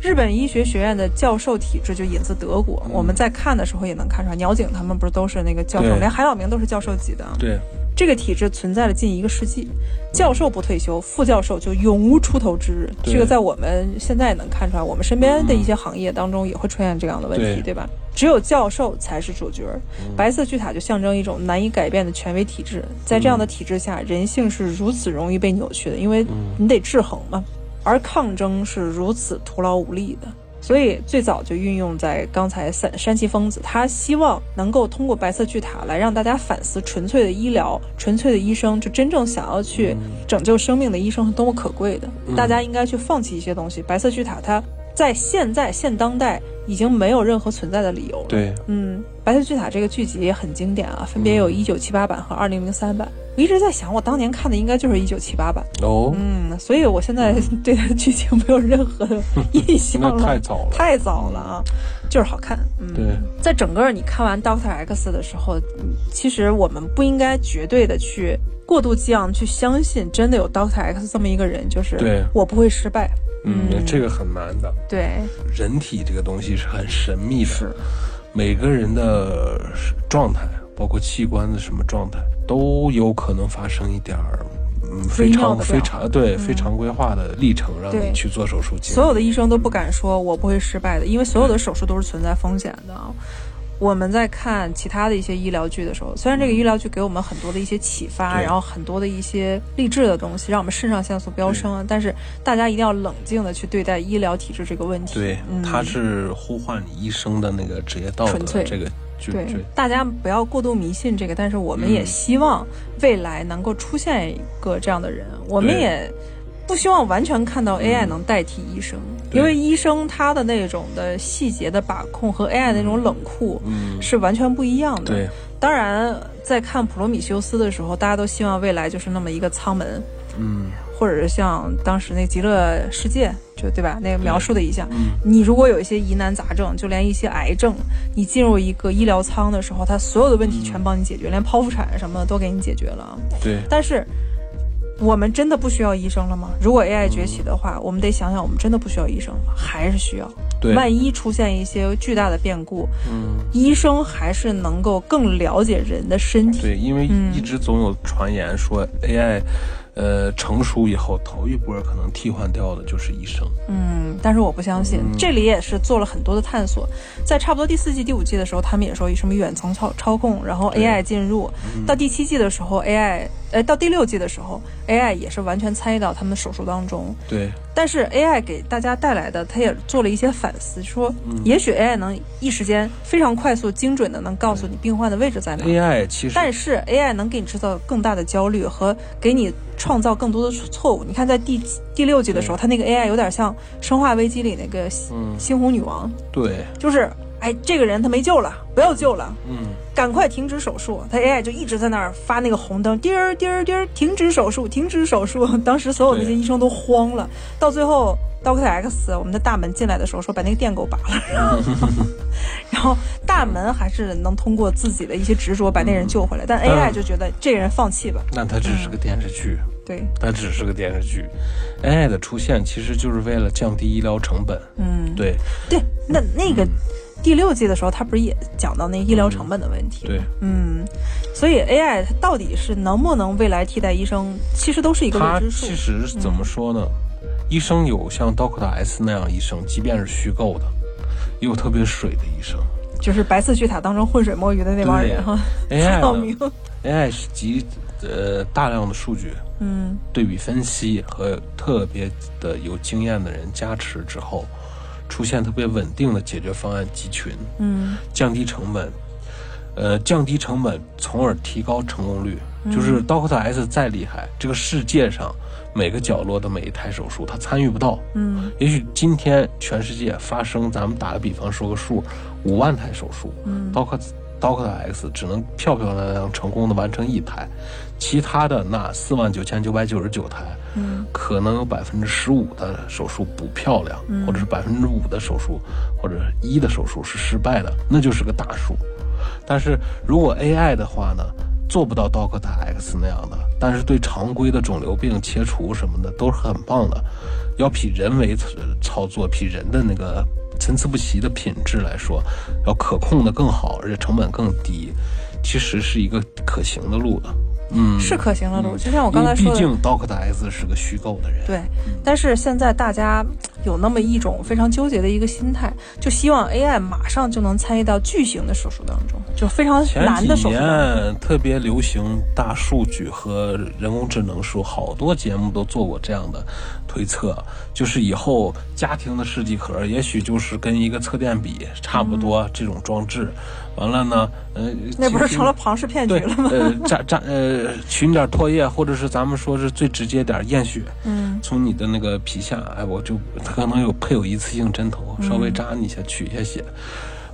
日本医学学院的教授体制就引自德国，我们在看的时候也能看出来，鸟井他们不是都是那个教授，连海岛明都是教授级的啊。对，这个体制存在了近一个世纪，教授不退休，副教授就永无出头之日。这个在我们现在也能看出来，我们身边的一些行业当中也会出现这样的问题，对对吧？只有教授才是主角儿。白色巨塔就象征一种难以改变的权威体制，在这样的体制下，人性是如此容易被扭曲的，因为你得制衡嘛。而抗争是如此徒劳无力的。所以最早就运用在刚才山山崎丰子，他希望能够通过白色巨塔来让大家反思纯粹的医疗、纯粹的医生，就真正想要去拯救生命的医生是多么可贵的。大家应该去放弃一些东西。白色巨塔它在现在现当代已经没有任何存在的理由了。对，嗯，白色巨塔这个剧集也很经典啊，分别有一九七八版和二零零三版。我一直在想，我当年看的应该就是一九七八版。哦，嗯，所以我现在 对它的剧情没有任何的印象了，太早了，太早了啊，就是好看。嗯，对，在整个你看完 Doctor X 的时候，嗯其实我们不应该绝对的去过度激昂，去相信真的有 Doctor X 这么一个人，就是对我不会失败。嗯，嗯这个很难的。对，人体这个东西是很神秘的，是每个人的状态，包括器官的什么状态，都有可能发生一点儿。嗯，非常非常对、非常规化的历程，让你去做手术。所有的医生都不敢说我不会失败的，因为所有的手术都是存在风险的啊。我们在看其他的一些医疗剧的时候，虽然这个医疗剧给我们很多的一些启发，对。然后很多的一些励志的东西，让我们肾上腺素飙升啊，但是大家一定要冷静的去对待医疗体制这个问题。对，嗯、它是呼唤你医生的那个职业道德这个剧对。大家不要过度迷信这个，但是我们也嗯。希望未来能够出现一个这样的人，我们也不希望完全看到 AI 能代替医生，对因为医生他的那种的细节的把控和 AI 的那种冷酷嗯，是完全不一样的。对，当然在看普罗米修斯的时候，大家都希望未来就是那么一个舱门，嗯。或者是像当时那极乐世界，就对吧？那个描述的一下，嗯，你如果有一些疑难杂症，就连一些癌症，你进入一个医疗舱的时候，他所有的问题全帮你解决，连剖腹产什么的都给你解决了。对，但是，我们真的不需要医生了吗？如果 AI 崛起的话，我们得想想，我们真的不需要医生吗？还是需要？对，万一出现一些巨大的变故，嗯，医生还是能够更了解人的身体。对，因为嗯一直总有传言说 AI，呃，成熟以后头一波可能替换掉的就是医生。嗯，但是我不相信，这里也是做了很多的探索。在差不多第四季、第五季的时候，他们也说什么远程操操控，然后 AI 进入。到第七季的时候，AI。呃，到第六季的时候，AI 也是完全参与到他们手术当中。对。但是 AI 给大家带来的，他也做了一些反思，说也许 AI 能一时间非常快速、精准的能告诉你病患的位置在哪。AI 其实。但是 AI 能给你制造更大的焦虑和给你创造更多的错误。你看，在第第六季的时候，它那个 AI 有点像《生化危机》里那个猩红女王。对。就是。哎，这个人他没救了，不要救了，嗯，赶快停止手术。他 AI 就一直在那儿发那个红灯，滴儿滴儿滴儿，停止手术，停止手术。当时所有那些医生都慌了。到最后，Doctor X 我们的大门进来的时候，说把那个电给我拔了。然后大门还是能通过自己的一些执着把那人救回来，但 AI 就觉得这个人放弃吧。那他只是个电视剧，对，他只是个电视剧。AI 的出现其实就是为了降低医疗成本。嗯，对对，那那个。第六季的时候，他不是也讲到那医疗成本的问题？对，嗯，所以 AI 它到底是能不能未来替代医生，其实都是一个未知数。其实怎么说呢？医生有像 Doctor S 那样医生，即便是虚构的，也有特别水的医生，就是白色巨塔当中浑水摸鱼的那帮人哈。AI，AI 是集呃大量的数据，嗯，对比分析和特别的有经验的人加持之后。出现特别稳定的解决方案集群，嗯，降低成本，呃，降低成本，从而提高成功率。就是 Doctor S 再厉害，这个世界上每个角落的每一台手术，他参与不到。嗯，也许今天全世界发生，咱们打个比方说个数，五万台手术，嗯，Doctor Doctor X 只能漂漂亮亮成功的完成一台，其他的那四万九千九百九十九台。嗯，可能有百分之十五的手术不漂亮，或者是百分之五的手术，或者一的手术是失败的，那就是个大数。但是如果 AI 的话呢，做不到 Doctor X 那样的，但是对常规的肿瘤病切除什么的都是很棒的，要比人为操作，比人的那个参差不齐的品质来说，要可控的更好，而且成本更低，其实是一个可行的路的。嗯，是可行的路，就像我刚才说的。毕竟 Doctor S 是个虚构的人。对，但是现在大家有那么一种非常纠结的一个心态，就希望 AI 马上就能参与到巨型的手术当中，就非常难的手术。前几年特别流行大数据和人工智能说，好多节目都做过这样的推测，就是以后家庭的试剂盒也许就是跟一个测电笔差不多这种装置。完了呢，呃，那不是成了庞氏骗局了吗？呃，扎扎呃，取你点唾液，或者是咱们说是最直接点验血，嗯，从你的那个皮下，哎，我就它可能有配有一次性针头，稍微扎你一下，取一下血，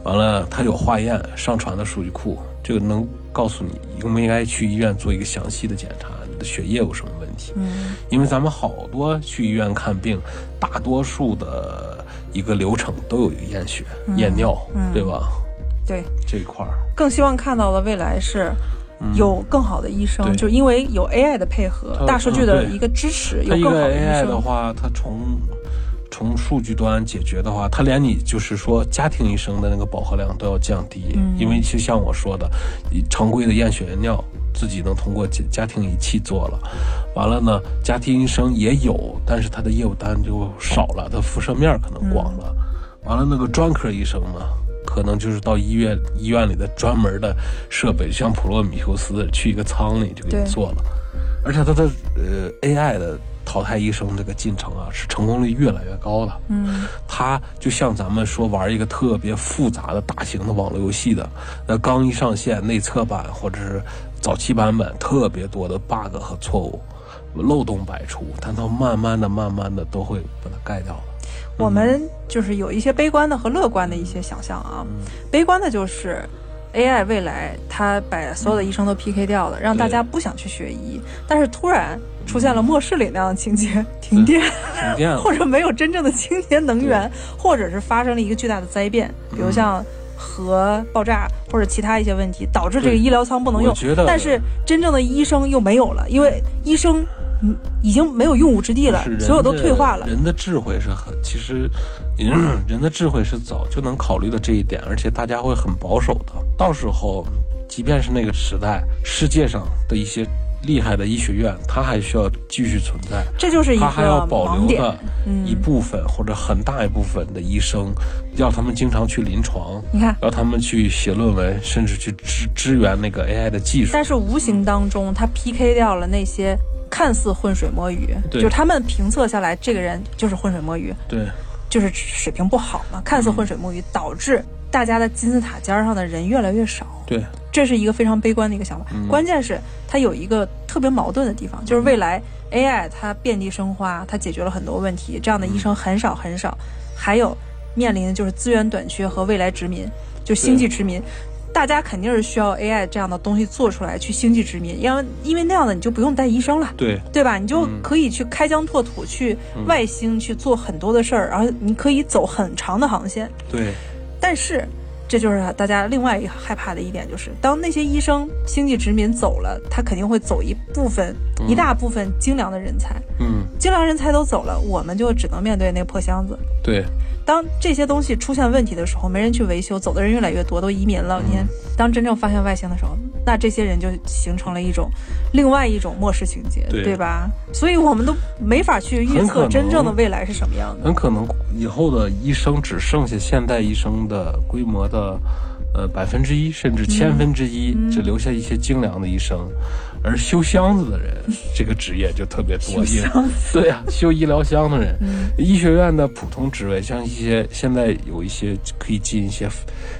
完了它有化验上传的数据库，这个能告诉你应不应该去医院做一个详细的检查，你的血液有什么问题？嗯，因为咱们好多去医院看病，大多数的一个流程都有一个验血、验尿，对吧？对这一块儿，更希望看到的未来是有更好的医生，就因为有 AI 的配合、大数据的一个支持，有更好的 AI 的话，它从从数据端解决的话，它连你就是说家庭医生的那个饱和量都要降低，因为就像我说的，常规的验血验尿自己能通过家家庭仪器做了，完了呢，家庭医生也有，但是他的业务单就少了，他辐射面可能广了，完了那个专科医生呢？可能就是到医院医院里的专门的设备，像普罗米修斯去一个舱里就给你做了，而且他的呃 AI 的淘汰医生这个进程啊，是成功率越来越高的。嗯，它就像咱们说玩一个特别复杂的大型的网络游戏的，那刚一上线内测版或者是早期版本，特别多的 bug 和错误，漏洞百出，但它慢慢的、慢慢的都会把它盖掉了。我们就是有一些悲观的和乐观的一些想象啊。悲观的就是，AI 未来它把所有的医生都 PK 掉了，让大家不想去学医。但是突然出现了末世里那样的情节，停电，停电，或者没有真正的清洁能源，或者是发生了一个巨大的灾变，比如像核爆炸或者其他一些问题，导致这个医疗舱不能用。但是真正的医生又没有了，因为医生。嗯，已经没有用武之地了，所有都退化了。人的智慧是很，其实，人的智慧是早就能考虑到这一点，而且大家会很保守的。到时候，即便是那个时代，世界上的一些厉害的医学院，它还需要继续存在。这就是一个它还要保。留的一部分、或者很大一部分的医生，要他们经常去临床，你看，要他们去写论文，甚至去支支援那个 AI 的技术。但是无形当中，它 PK 掉了那些看似浑水摸鱼，对就是他们评测下来，这个人就是浑水摸鱼，对就是水平不好嘛，看似浑水摸鱼，导致大家的金字塔尖儿上的人越来越少。对，这是一个非常悲观的一个想法。关键是它有一个特别矛盾的地方，就是未来 AI 它遍地生花，它解决了很多问题，这样的医生很少很少。还有面临的就是资源短缺和未来殖民，就星际殖民。大家肯定是需要 AI 这样的东西做出来去星际殖民，因为因为那样的你就不用带医生了，对对吧？你就可以去开疆拓土，去外星去做很多的事儿，然后你可以走很长的航线。对但是，这就是大家另外一个害怕的一点，就是当那些医生星际殖民走了，他肯定会走一部分、一大部分精良的人才。嗯精良人才都走了，我们就只能面对那个破箱子。对当这些东西出现问题的时候，没人去维修，走的人越来越多，都移民了。你看，当真正发现外星的时候，那这些人就形成了一种另外一种末世情节，对吧？所以我们都没法去预测真正的未来是什么样的。很可能以后的医生只剩下现代医生的规模的呃百分之一甚至千分之一，嗯只留下一些精良的医生，而修箱子的人 这个职业就特别多。因为 对呀、修医疗箱的人，嗯医学院的普通职位，像一些现在有一些可以进一些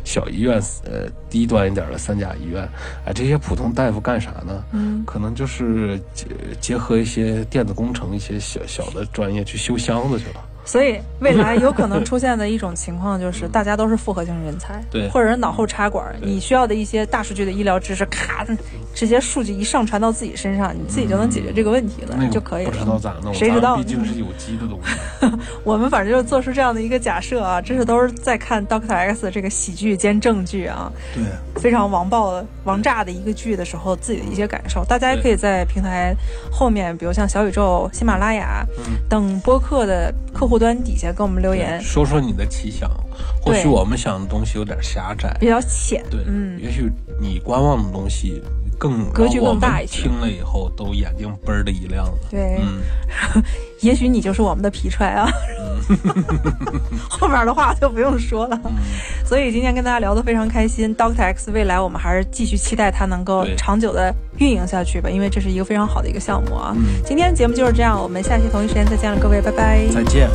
小医院，呃，低端一点的三甲医院，啊，这些普通大夫干啥呢？嗯，可能就是结结合一些电子工程一些小小的专业去修箱子去了。所以未来有可能出现的一种情况就是，大家都是复合型人才，对或者是脑后插管，对你需要的一些大数据的医疗知识，咔，这些数据一上传到自己身上，你自己就能解决这个问题了，那个就可以不知道了。咋弄，谁知道咱毕竟是有机的东西。我们反正就做出这样的一个假设啊，这是都是在看 Doctor X 这个喜剧兼正剧啊，对，非常王爆的、王炸的一个剧的时候，自己的一些感受。大家也可以在平台后面，比如像小宇宙、喜马拉雅等播客的客户端底下跟我们留言，说说你的奇想，或许我们想的东西有点狭窄，比较浅。对，嗯，也许你观望的东西更格局更大一些听了以后都眼睛嘣儿的一亮了。对，嗯，也许你就是我们的皮揣啊。后面的话就不用说了。嗯所以今天跟大家聊得非常开心，Doctor X 未来我们还是继续期待它能够长久的运营下去吧，因为这是一个非常好的一个项目啊。嗯今天节目就是这样，我们下期同一时间再见了，各位，拜拜。再见。